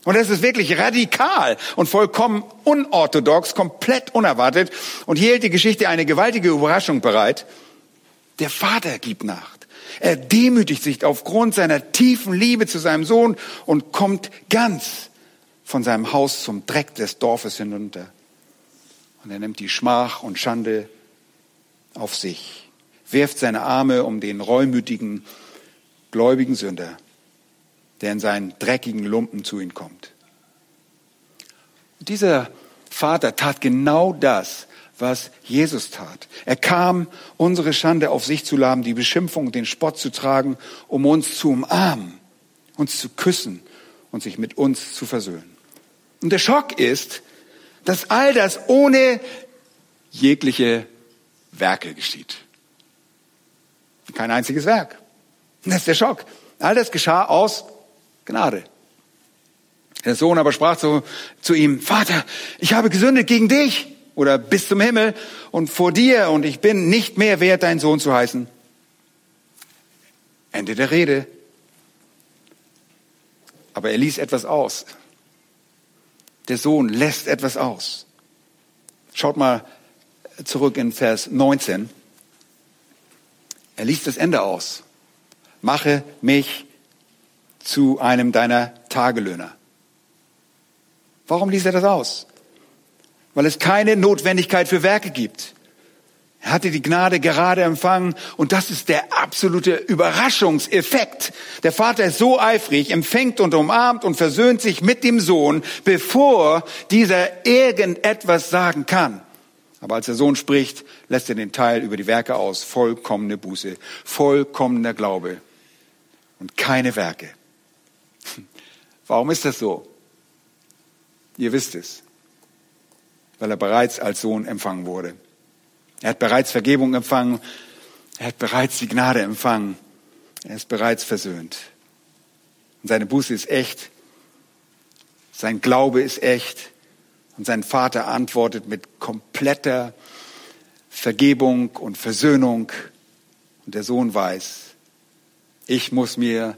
Und es ist wirklich radikal und vollkommen unorthodox, komplett unerwartet. Und hier hält die Geschichte eine gewaltige Überraschung bereit. Der Vater gibt nach. Er demütigt sich aufgrund seiner tiefen Liebe zu seinem Sohn und kommt ganz von seinem Haus zum Dreck des Dorfes hinunter. Und er nimmt die Schmach und Schande auf sich, wirft seine Arme um den reumütigen, gläubigen Sünder der in seinen dreckigen Lumpen zu ihm kommt. Dieser Vater tat genau das, was Jesus tat. Er kam, unsere Schande auf sich zu laden, die Beschimpfung, den Spott zu tragen, um uns zu umarmen, uns zu küssen und sich mit uns zu versöhnen. Und der Schock ist, dass all das ohne jegliche Werke geschieht. Kein einziges Werk. Das ist der Schock. All das geschah aus Gnade. Der Sohn aber sprach zu, zu ihm, Vater, ich habe gesündigt gegen dich oder bis zum Himmel und vor dir und ich bin nicht mehr wert, dein Sohn zu heißen. Ende der Rede. Aber er ließ etwas aus. Der Sohn lässt etwas aus. Schaut mal zurück in Vers 19. Er liest das Ende aus. Mache mich zu einem deiner Tagelöhner. Warum ließ er das aus? Weil es keine Notwendigkeit für Werke gibt. Er hatte die Gnade gerade empfangen und das ist der absolute Überraschungseffekt. Der Vater ist so eifrig, empfängt und umarmt und versöhnt sich mit dem Sohn, bevor dieser irgendetwas sagen kann. Aber als der Sohn spricht, lässt er den Teil über die Werke aus. Vollkommene Buße, vollkommener Glaube und keine Werke. Warum ist das so? Ihr wisst es. Weil er bereits als Sohn empfangen wurde. Er hat bereits Vergebung empfangen. Er hat bereits die Gnade empfangen. Er ist bereits versöhnt. Und seine Buße ist echt. Sein Glaube ist echt. Und sein Vater antwortet mit kompletter Vergebung und Versöhnung. Und der Sohn weiß, ich muss mir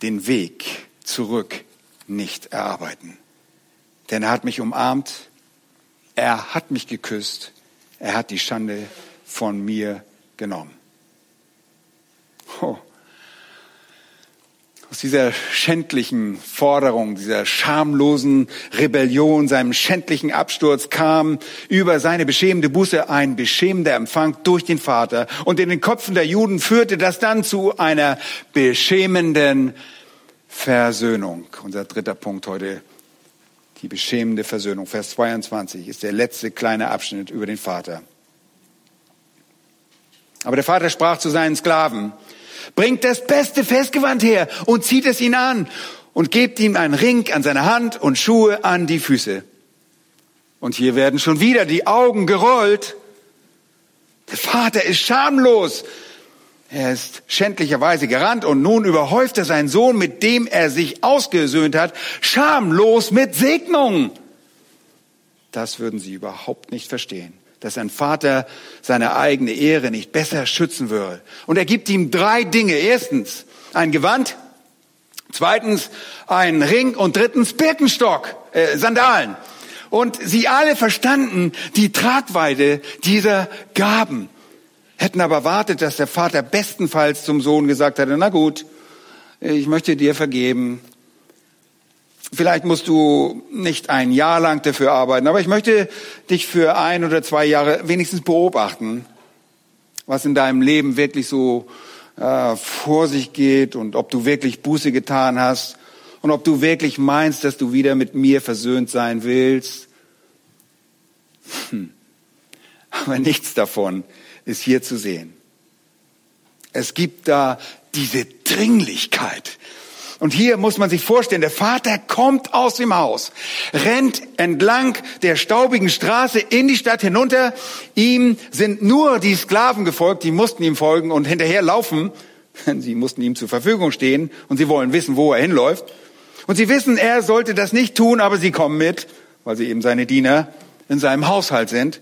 den Weg zurück nicht erarbeiten. Denn er hat mich umarmt, er hat mich geküsst, er hat die Schande von mir genommen. Oh. Aus dieser schändlichen Forderung, dieser schamlosen Rebellion, seinem schändlichen Absturz kam über seine beschämende Buße ein beschämender Empfang durch den Vater. Und in den Köpfen der Juden führte das dann zu einer beschämenden Versöhnung. Unser dritter Punkt heute, die beschämende Versöhnung. Vers 22 ist der letzte kleine Abschnitt über den Vater. Aber der Vater sprach zu seinen Sklaven, bringt das beste Festgewand her und zieht es ihn an und gebt ihm einen Ring an seine Hand und Schuhe an die Füße. Und hier werden schon wieder die Augen gerollt. Der Vater ist schamlos. Er ist schändlicherweise gerannt und nun überhäuft er seinen Sohn, mit dem er sich ausgesöhnt hat, schamlos mit Segnung. Das würden sie überhaupt nicht verstehen, dass ein Vater seine eigene Ehre nicht besser schützen würde. Und er gibt ihm drei Dinge. Erstens ein Gewand, zweitens ein Ring und drittens Birkenstock, äh, Sandalen. Und sie alle verstanden die Tragweite dieser Gaben hätten aber wartet, dass der Vater bestenfalls zum Sohn gesagt hätte, na gut, ich möchte dir vergeben, Vielleicht musst du nicht ein Jahr lang dafür arbeiten, aber ich möchte dich für ein oder zwei Jahre wenigstens beobachten, was in deinem Leben wirklich so äh, vor sich geht und ob du wirklich Buße getan hast und ob du wirklich meinst, dass du wieder mit mir versöhnt sein willst. Hm. Aber nichts davon ist hier zu sehen. Es gibt da diese Dringlichkeit, und hier muss man sich vorstellen, der Vater kommt aus dem Haus, rennt entlang der staubigen Straße in die Stadt hinunter. Ihm sind nur die Sklaven gefolgt, die mussten ihm folgen und hinterher laufen. Sie mussten ihm zur Verfügung stehen und sie wollen wissen, wo er hinläuft. Und sie wissen, er sollte das nicht tun, aber sie kommen mit, weil sie eben seine Diener in seinem Haushalt sind.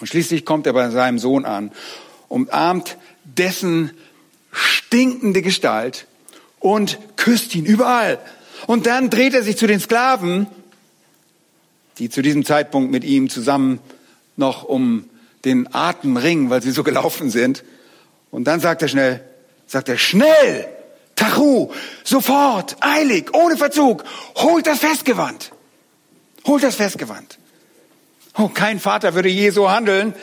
Und schließlich kommt er bei seinem Sohn an, umarmt dessen stinkende Gestalt und küsst ihn überall. Und dann dreht er sich zu den Sklaven, die zu diesem Zeitpunkt mit ihm zusammen noch um den Atem ringen, weil sie so gelaufen sind. Und dann sagt er schnell, sagt er schnell, Tachu, sofort, eilig, ohne Verzug, holt das Festgewand. Holt das Festgewand. Oh, kein Vater würde je so handeln.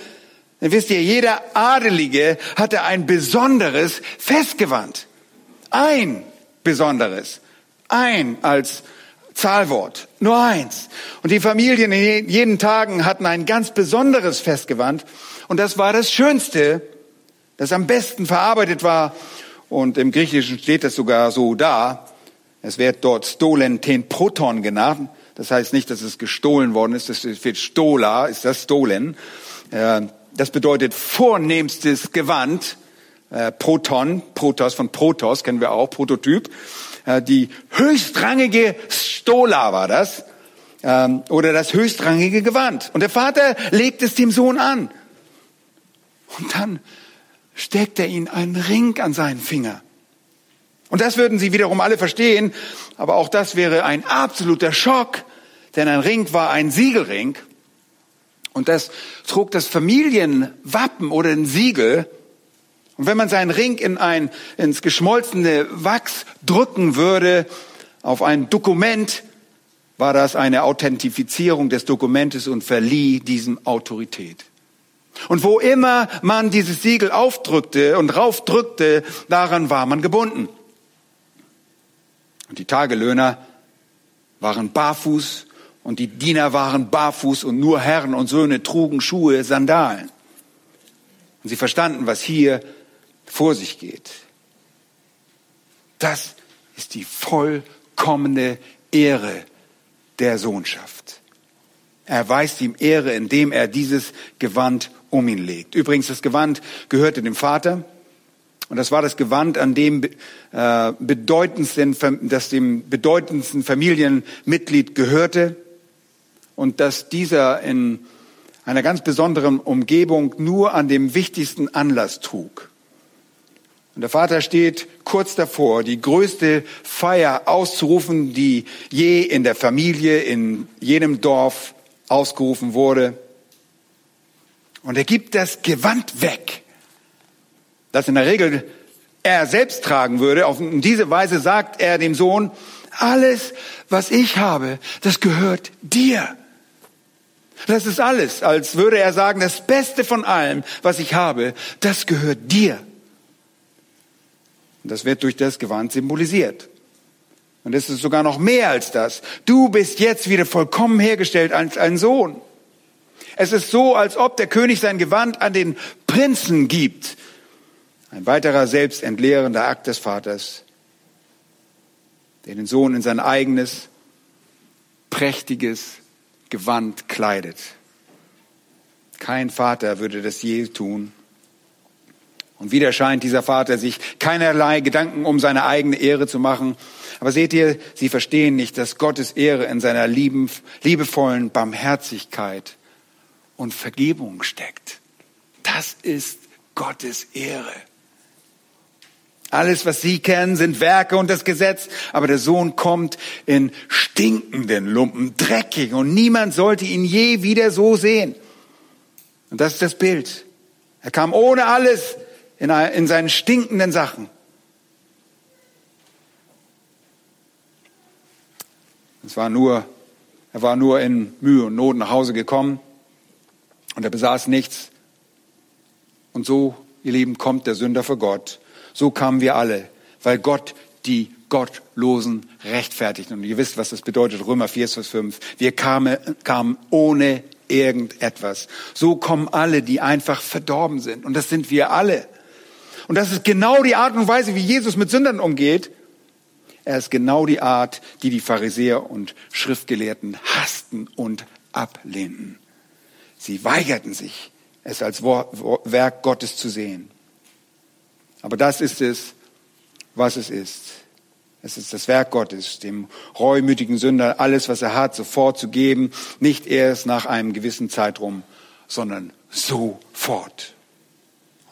Denn wisst ihr, jeder Adelige hatte ein besonderes Festgewand. Ein Besonderes. Ein als Zahlwort. Nur eins. Und die Familien in jeden Tagen hatten ein ganz besonderes Festgewand. Und das war das Schönste, das am besten verarbeitet war. Und im Griechischen steht das sogar so da. Es wird dort Stolen ten Proton genannt. Das heißt nicht, dass es gestohlen worden ist. Das wird Stola, ist das Stolen. Äh, das bedeutet vornehmstes Gewand äh, Proton, Protos von Protos kennen wir auch, Prototyp. Äh, die höchstrangige Stola war das ähm, oder das höchstrangige Gewand. Und der Vater legt es dem Sohn an. Und dann steckt er ihn einen Ring an seinen Finger. Und das würden sie wiederum alle verstehen, aber auch das wäre ein absoluter Schock, denn ein Ring war ein Siegelring und das trug das Familienwappen oder ein Siegel und wenn man seinen Ring in ein, ins geschmolzene Wachs drücken würde, auf ein Dokument, war das eine Authentifizierung des Dokumentes und verlieh diesem Autorität. Und wo immer man dieses Siegel aufdrückte und raufdrückte, daran war man gebunden. Und die Tagelöhner waren barfuß und die Diener waren barfuß und nur Herren und Söhne trugen Schuhe, Sandalen. Und sie verstanden, was hier vor sich geht. Das ist die vollkommene Ehre der Sohnschaft. Er erweist ihm Ehre, indem er dieses Gewand um ihn legt. Übrigens, das Gewand gehörte dem Vater. Und das war das Gewand, an dem äh, bedeutendsten, das dem bedeutendsten Familienmitglied gehörte und dass dieser in einer ganz besonderen Umgebung nur an dem wichtigsten Anlass trug. Und der Vater steht kurz davor, die größte Feier auszurufen, die je in der Familie, in jedem Dorf ausgerufen wurde. Und er gibt das Gewand weg, das in der Regel er selbst tragen würde. Auf diese Weise sagt er dem Sohn, alles, was ich habe, das gehört dir. Das ist alles, als würde er sagen, das Beste von allem, was ich habe, das gehört dir. Und das wird durch das Gewand symbolisiert. Und es ist sogar noch mehr als das. Du bist jetzt wieder vollkommen hergestellt als ein Sohn. Es ist so, als ob der König sein Gewand an den Prinzen gibt. Ein weiterer selbstentleerender Akt des Vaters, der den Sohn in sein eigenes, prächtiges Gewand kleidet. Kein Vater würde das je tun. Und wieder scheint dieser Vater sich keinerlei Gedanken um seine eigene Ehre zu machen. Aber seht ihr, sie verstehen nicht, dass Gottes Ehre in seiner lieben, liebevollen Barmherzigkeit und Vergebung steckt. Das ist Gottes Ehre. Alles, was sie kennen, sind Werke und das Gesetz, aber der Sohn kommt in stinkenden Lumpen, dreckig und niemand sollte ihn je wieder so sehen. Und das ist das Bild. Er kam ohne alles in, in seinen stinkenden Sachen. Es war nur, er war nur in Mühe und Not nach Hause gekommen und er besaß nichts. Und so, ihr Lieben, kommt der Sünder vor Gott. So kamen wir alle, weil Gott die Gottlosen rechtfertigt. Und ihr wisst, was das bedeutet, Römer 4, Vers 5. Wir kamen, kamen ohne irgendetwas. So kommen alle, die einfach verdorben sind. Und das sind wir alle. Und das ist genau die Art und Weise, wie Jesus mit Sündern umgeht. Er ist genau die Art, die die Pharisäer und Schriftgelehrten hassten und ablehnten. Sie weigerten sich, es als Werk Gottes zu sehen. Aber das ist es, was es ist. Es ist das Werk Gottes, dem reumütigen Sünder alles, was er hat, sofort zu geben, nicht erst nach einem gewissen Zeitraum, sondern sofort.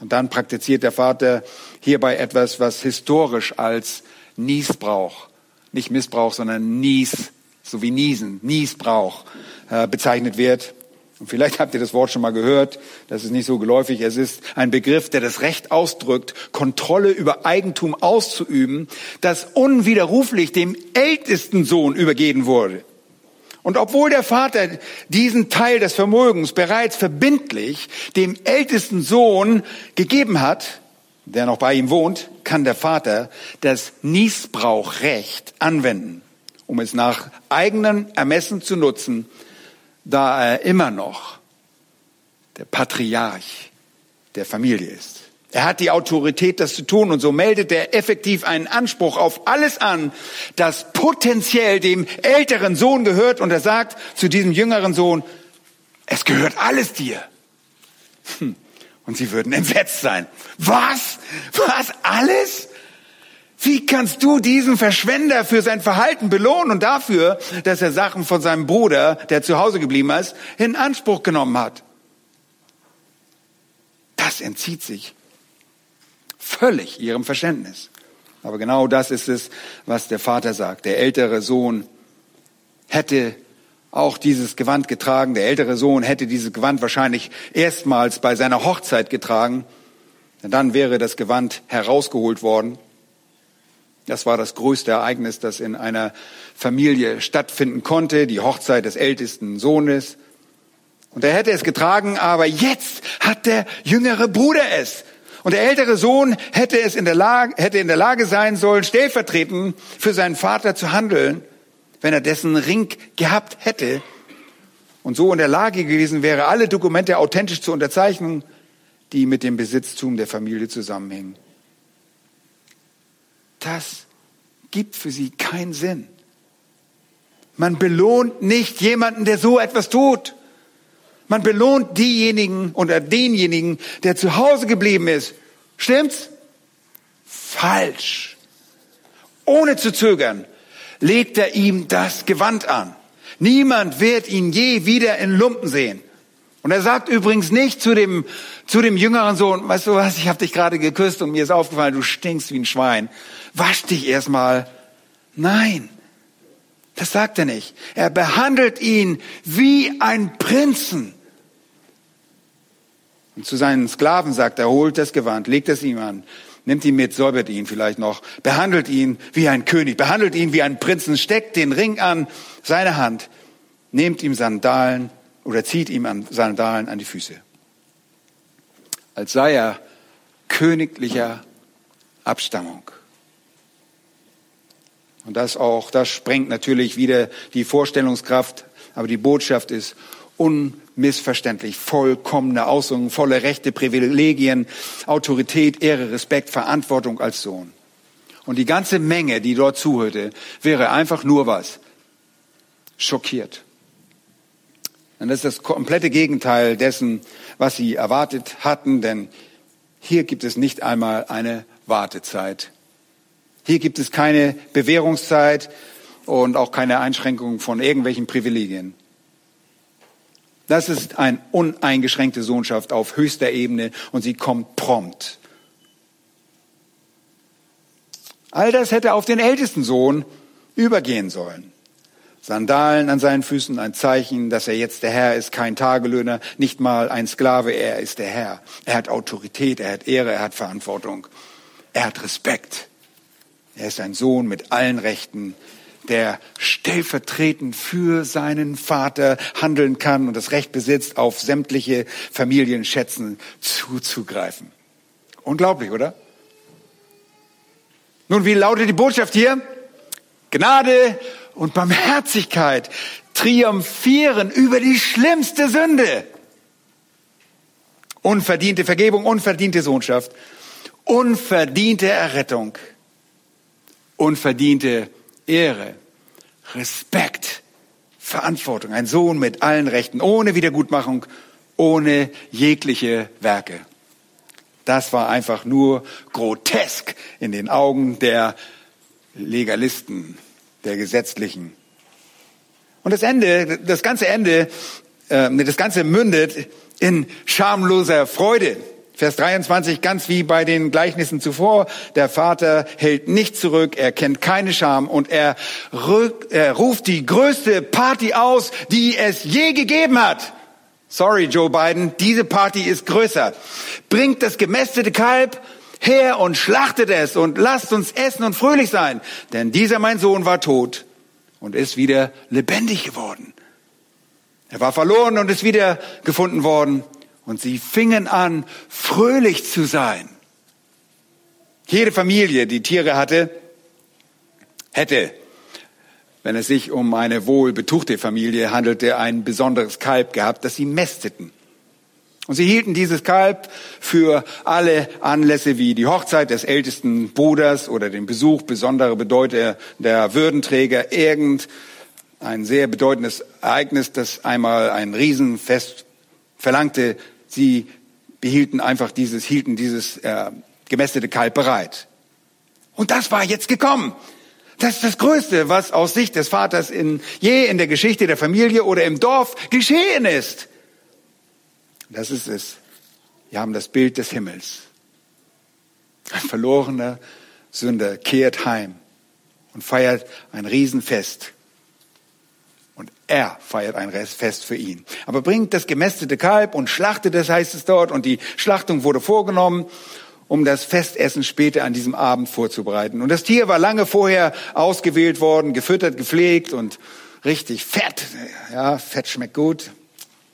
Und dann praktiziert der Vater hierbei etwas, was historisch als Niesbrauch, nicht Missbrauch, sondern Nies, so wie Niesen, Niesbrauch äh, bezeichnet wird. Und vielleicht habt ihr das Wort schon mal gehört, das ist nicht so geläufig. Es ist ein Begriff, der das Recht ausdrückt, Kontrolle über Eigentum auszuüben, das unwiderruflich dem ältesten Sohn übergeben wurde. Und obwohl der Vater diesen Teil des Vermögens bereits verbindlich dem ältesten Sohn gegeben hat, der noch bei ihm wohnt, kann der Vater das Niesbrauchrecht anwenden, um es nach eigenem Ermessen zu nutzen da er immer noch der Patriarch der Familie ist. Er hat die Autorität, das zu tun, und so meldet er effektiv einen Anspruch auf alles an, das potenziell dem älteren Sohn gehört, und er sagt zu diesem jüngeren Sohn, es gehört alles dir. Hm. Und sie würden entsetzt sein. Was? Was? Alles? Wie kannst du diesen Verschwender für sein Verhalten belohnen und dafür, dass er Sachen von seinem Bruder, der zu Hause geblieben ist, in Anspruch genommen hat? Das entzieht sich völlig ihrem Verständnis. Aber genau das ist es, was der Vater sagt. Der ältere Sohn hätte auch dieses Gewand getragen. Der ältere Sohn hätte dieses Gewand wahrscheinlich erstmals bei seiner Hochzeit getragen. Denn dann wäre das Gewand herausgeholt worden. Das war das größte Ereignis, das in einer Familie stattfinden konnte, die Hochzeit des ältesten Sohnes. Und er hätte es getragen, aber jetzt hat der jüngere Bruder es. Und der ältere Sohn hätte es in der Lage, hätte in der Lage sein sollen, stellvertretend für seinen Vater zu handeln, wenn er dessen Ring gehabt hätte und so in der Lage gewesen wäre, alle Dokumente authentisch zu unterzeichnen, die mit dem Besitztum der Familie zusammenhängen das gibt für sie keinen Sinn. Man belohnt nicht jemanden, der so etwas tut. Man belohnt diejenigen oder denjenigen, der zu Hause geblieben ist. Stimmt's? Falsch. Ohne zu zögern legt er ihm das Gewand an. Niemand wird ihn je wieder in Lumpen sehen. Und er sagt übrigens nicht zu dem, zu dem jüngeren Sohn, weißt du was, ich habe dich gerade geküsst und mir ist aufgefallen, du stinkst wie ein Schwein. Wasch dich erstmal. Nein, das sagt er nicht. Er behandelt ihn wie ein Prinzen. Und zu seinen Sklaven sagt er, holt das Gewand, legt es ihm an, nimmt ihn mit, säubert ihn vielleicht noch, behandelt ihn wie ein König, behandelt ihn wie ein Prinzen, steckt den Ring an seine Hand, nehmt ihm Sandalen oder zieht ihm an Sandalen an die Füße. Als sei er königlicher Abstammung. Und das auch, das sprengt natürlich wieder die Vorstellungskraft, aber die Botschaft ist unmissverständlich, vollkommene Ausdrückung, volle Rechte, Privilegien, Autorität, Ehre, Respekt, Verantwortung als Sohn. Und die ganze Menge, die dort zuhörte, wäre einfach nur was? Schockiert. Und das ist das komplette Gegenteil dessen, was sie erwartet hatten, denn hier gibt es nicht einmal eine Wartezeit. Hier gibt es keine Bewährungszeit und auch keine Einschränkung von irgendwelchen Privilegien. Das ist eine uneingeschränkte Sohnschaft auf höchster Ebene und sie kommt prompt. All das hätte auf den ältesten Sohn übergehen sollen. Sandalen an seinen Füßen, ein Zeichen, dass er jetzt der Herr ist, kein Tagelöhner, nicht mal ein Sklave, er ist der Herr. Er hat Autorität, er hat Ehre, er hat Verantwortung, er hat Respekt. Er ist ein Sohn mit allen Rechten, der stellvertretend für seinen Vater handeln kann und das Recht besitzt, auf sämtliche Familienschätzen zuzugreifen. Unglaublich, oder? Nun, wie lautet die Botschaft hier? Gnade und Barmherzigkeit triumphieren über die schlimmste Sünde. Unverdiente Vergebung, unverdiente Sohnschaft, unverdiente Errettung, unverdiente Ehre, Respekt, Verantwortung. Ein Sohn mit allen Rechten, ohne Wiedergutmachung, ohne jegliche Werke. Das war einfach nur grotesk in den Augen der Legalisten, der Gesetzlichen. Und das Ende, das ganze Ende, äh, das ganze mündet in schamloser Freude. Vers 23, ganz wie bei den Gleichnissen zuvor. Der Vater hält nicht zurück, er kennt keine Scham und er, rück, er ruft die größte Party aus, die es je gegeben hat. Sorry, Joe Biden, diese Party ist größer. Bringt das gemästete Kalb her und schlachtet es und lasst uns essen und fröhlich sein. Denn dieser mein Sohn war tot und ist wieder lebendig geworden. Er war verloren und ist wieder gefunden worden. Und sie fingen an, fröhlich zu sein. Jede Familie, die Tiere hatte, hätte, wenn es sich um eine wohl betuchte Familie handelte, ein besonderes Kalb gehabt, das sie mästeten. Und sie hielten dieses Kalb für alle Anlässe wie die Hochzeit des ältesten Bruders oder den Besuch besonderer Bedeuter der Würdenträger, irgend ein sehr bedeutendes Ereignis, das einmal ein Riesenfest verlangte, Sie behielten einfach dieses, hielten dieses äh, gemästete Kalb bereit. Und das war jetzt gekommen. Das ist das Größte, was aus Sicht des Vaters in, je in der Geschichte der Familie oder im Dorf geschehen ist. Das ist es. Wir haben das Bild des Himmels. Ein verlorener Sünder kehrt heim und feiert ein Riesenfest. Er feiert ein Fest für ihn. Aber bringt das gemästete Kalb und schlachtet es, heißt es dort. Und die Schlachtung wurde vorgenommen, um das Festessen später an diesem Abend vorzubereiten. Und das Tier war lange vorher ausgewählt worden, gefüttert, gepflegt und richtig fett. Ja, Fett schmeckt gut,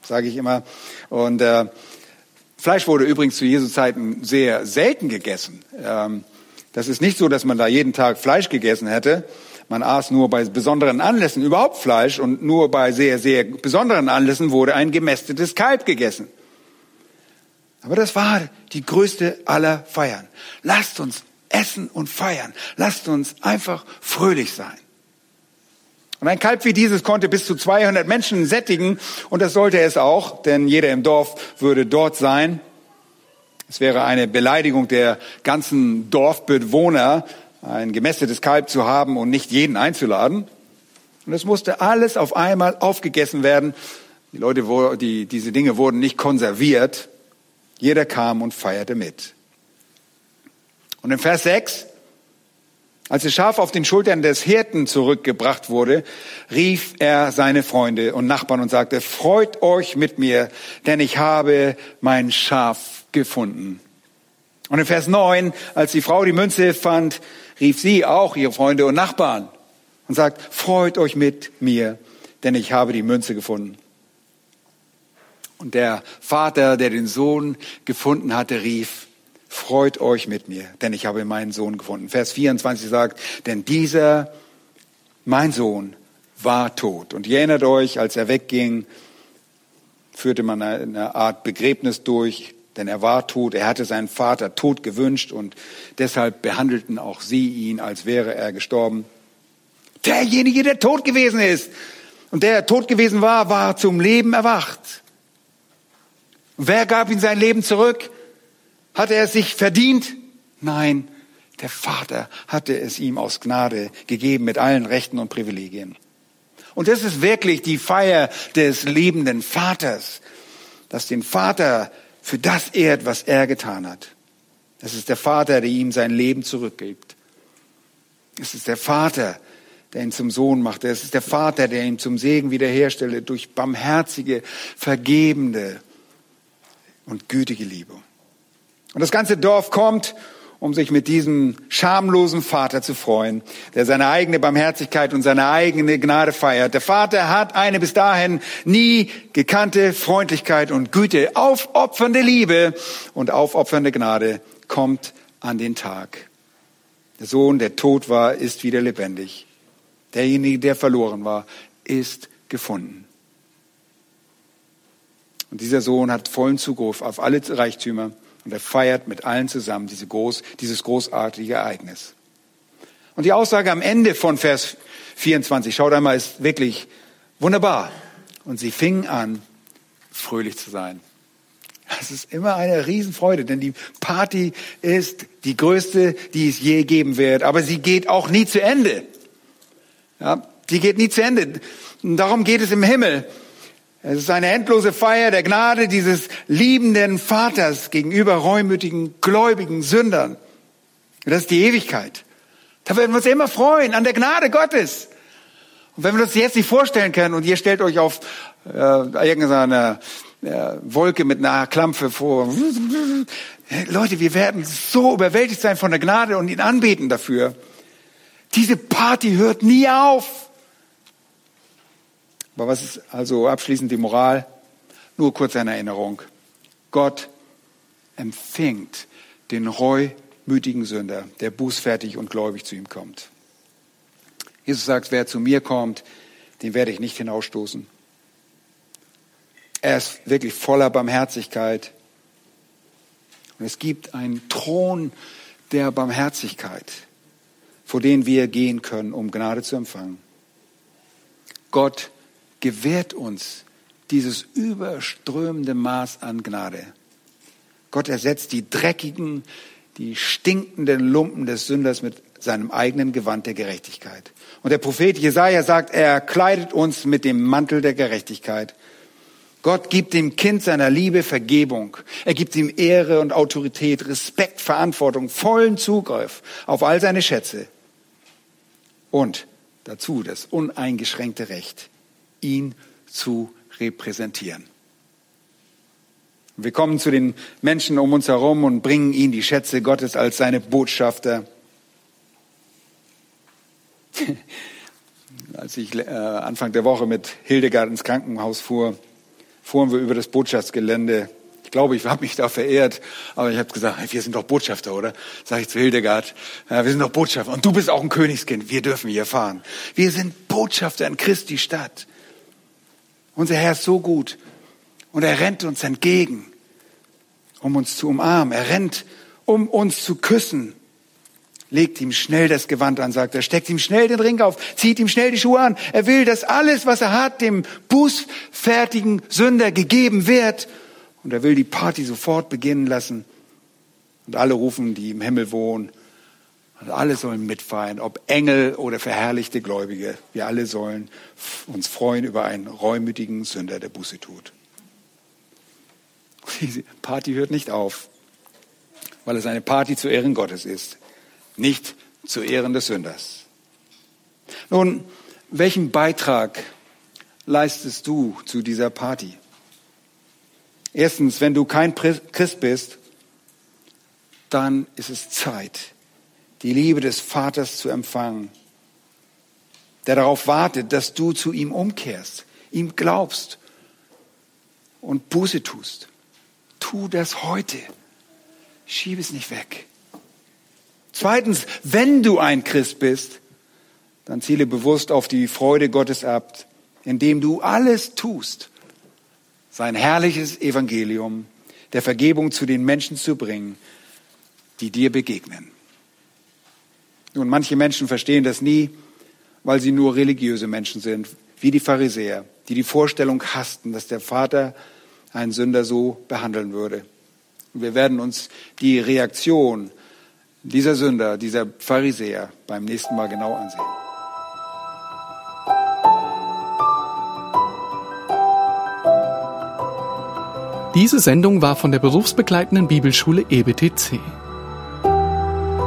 sage ich immer. Und äh, Fleisch wurde übrigens zu Jesu Zeiten sehr selten gegessen. Ähm, das ist nicht so, dass man da jeden Tag Fleisch gegessen hätte. Man aß nur bei besonderen Anlässen überhaupt Fleisch und nur bei sehr, sehr besonderen Anlässen wurde ein gemästetes Kalb gegessen. Aber das war die größte aller Feiern. Lasst uns essen und feiern. Lasst uns einfach fröhlich sein. Und ein Kalb wie dieses konnte bis zu 200 Menschen sättigen und das sollte es auch, denn jeder im Dorf würde dort sein. Es wäre eine Beleidigung der ganzen Dorfbewohner, ein gemästetes Kalb zu haben und nicht jeden einzuladen. Und es musste alles auf einmal aufgegessen werden. Die Leute, die, diese Dinge wurden nicht konserviert. Jeder kam und feierte mit. Und in Vers 6, als das Schaf auf den Schultern des Hirten zurückgebracht wurde, rief er seine Freunde und Nachbarn und sagte, freut euch mit mir, denn ich habe mein Schaf gefunden. Und in Vers 9, als die Frau die Münze fand, rief sie auch ihre Freunde und Nachbarn und sagt, freut euch mit mir, denn ich habe die Münze gefunden. Und der Vater, der den Sohn gefunden hatte, rief, freut euch mit mir, denn ich habe meinen Sohn gefunden. Vers 24 sagt, denn dieser, mein Sohn, war tot. Und ihr erinnert euch, als er wegging, führte man eine Art Begräbnis durch denn er war tot, er hatte seinen Vater tot gewünscht und deshalb behandelten auch sie ihn, als wäre er gestorben. Derjenige, der tot gewesen ist und der tot gewesen war, war zum Leben erwacht. wer gab ihm sein Leben zurück? Hatte er es sich verdient? Nein, der Vater hatte es ihm aus Gnade gegeben mit allen Rechten und Privilegien. Und das ist wirklich die Feier des liebenden Vaters, dass den Vater für das ehrt, was er getan hat. Es ist der Vater, der ihm sein Leben zurückgibt. Es ist der Vater, der ihn zum Sohn macht. Es ist der Vater, der ihn zum Segen wiederherstelle durch barmherzige, vergebende und gütige Liebe. Und das ganze Dorf kommt um sich mit diesem schamlosen Vater zu freuen, der seine eigene Barmherzigkeit und seine eigene Gnade feiert. Der Vater hat eine bis dahin nie gekannte Freundlichkeit und Güte, aufopfernde Liebe und aufopfernde Gnade kommt an den Tag. Der Sohn, der tot war, ist wieder lebendig. Derjenige, der verloren war, ist gefunden. Und dieser Sohn hat vollen Zugriff auf alle Reichtümer und er feiert mit allen zusammen diese groß, dieses großartige Ereignis. Und die Aussage am Ende von Vers 24, schaut einmal, ist wirklich wunderbar. Und sie fingen an, fröhlich zu sein. Das ist immer eine Riesenfreude, denn die Party ist die größte, die es je geben wird. Aber sie geht auch nie zu Ende. Ja, die geht nie zu Ende. Darum geht es im Himmel. Es ist eine endlose Feier der Gnade dieses liebenden Vaters gegenüber reumütigen, gläubigen Sündern. Und das ist die Ewigkeit. Da werden wir uns immer freuen an der Gnade Gottes. Und wenn wir uns jetzt nicht vorstellen können und ihr stellt euch auf äh, irgendeine äh, Wolke mit einer Klampfe vor. Leute, wir werden so überwältigt sein von der Gnade und ihn anbeten dafür. Diese Party hört nie auf. Aber was ist also abschließend die Moral? Nur kurz eine Erinnerung. Gott empfängt den reumütigen Sünder, der bußfertig und gläubig zu ihm kommt. Jesus sagt, wer zu mir kommt, den werde ich nicht hinausstoßen. Er ist wirklich voller Barmherzigkeit. Und es gibt einen Thron der Barmherzigkeit, vor den wir gehen können, um Gnade zu empfangen. Gott gewährt uns dieses überströmende Maß an Gnade. Gott ersetzt die dreckigen, die stinkenden Lumpen des Sünders mit seinem eigenen Gewand der Gerechtigkeit. Und der Prophet Jesaja sagt, er kleidet uns mit dem Mantel der Gerechtigkeit. Gott gibt dem Kind seiner Liebe Vergebung. Er gibt ihm Ehre und Autorität, Respekt, Verantwortung, vollen Zugriff auf all seine Schätze. Und dazu das uneingeschränkte Recht, ihn zu repräsentieren. Wir kommen zu den Menschen um uns herum und bringen ihnen die Schätze Gottes als seine Botschafter. Als ich äh, Anfang der Woche mit Hildegard ins Krankenhaus fuhr, fuhren wir über das Botschaftsgelände. Ich glaube, ich habe mich da verehrt, aber ich habe gesagt, hey, wir sind doch Botschafter, oder? Sag ich zu Hildegard, wir sind doch Botschafter und du bist auch ein Königskind, wir dürfen hier fahren. Wir sind Botschafter in Christi Stadt. Unser Herr ist so gut und er rennt uns entgegen, um uns zu umarmen. Er rennt, um uns zu küssen. Legt ihm schnell das Gewand an, sagt er, steckt ihm schnell den Ring auf, zieht ihm schnell die Schuhe an. Er will, dass alles, was er hat, dem bußfertigen Sünder gegeben wird. Und er will die Party sofort beginnen lassen. Und alle rufen, die im Himmel wohnen, und alle sollen mitfeiern, ob Engel oder verherrlichte Gläubige. Wir alle sollen uns freuen über einen reumütigen Sünder, der Buße tut. Diese Party hört nicht auf, weil es eine Party zu Ehren Gottes ist, nicht zu Ehren des Sünders. Nun, welchen Beitrag leistest du zu dieser Party? Erstens, wenn du kein Christ bist, dann ist es Zeit, die Liebe des Vaters zu empfangen, der darauf wartet, dass du zu ihm umkehrst, ihm glaubst und Buße tust. Tu das heute. Schieb es nicht weg. Zweitens, wenn du ein Christ bist, dann ziele bewusst auf die Freude Gottes ab, indem du alles tust, sein herrliches Evangelium der Vergebung zu den Menschen zu bringen, die dir begegnen. Nun, manche Menschen verstehen das nie, weil sie nur religiöse Menschen sind, wie die Pharisäer, die die Vorstellung hassten, dass der Vater einen Sünder so behandeln würde. Wir werden uns die Reaktion dieser Sünder, dieser Pharisäer beim nächsten Mal genau ansehen. Diese Sendung war von der berufsbegleitenden Bibelschule EBTC.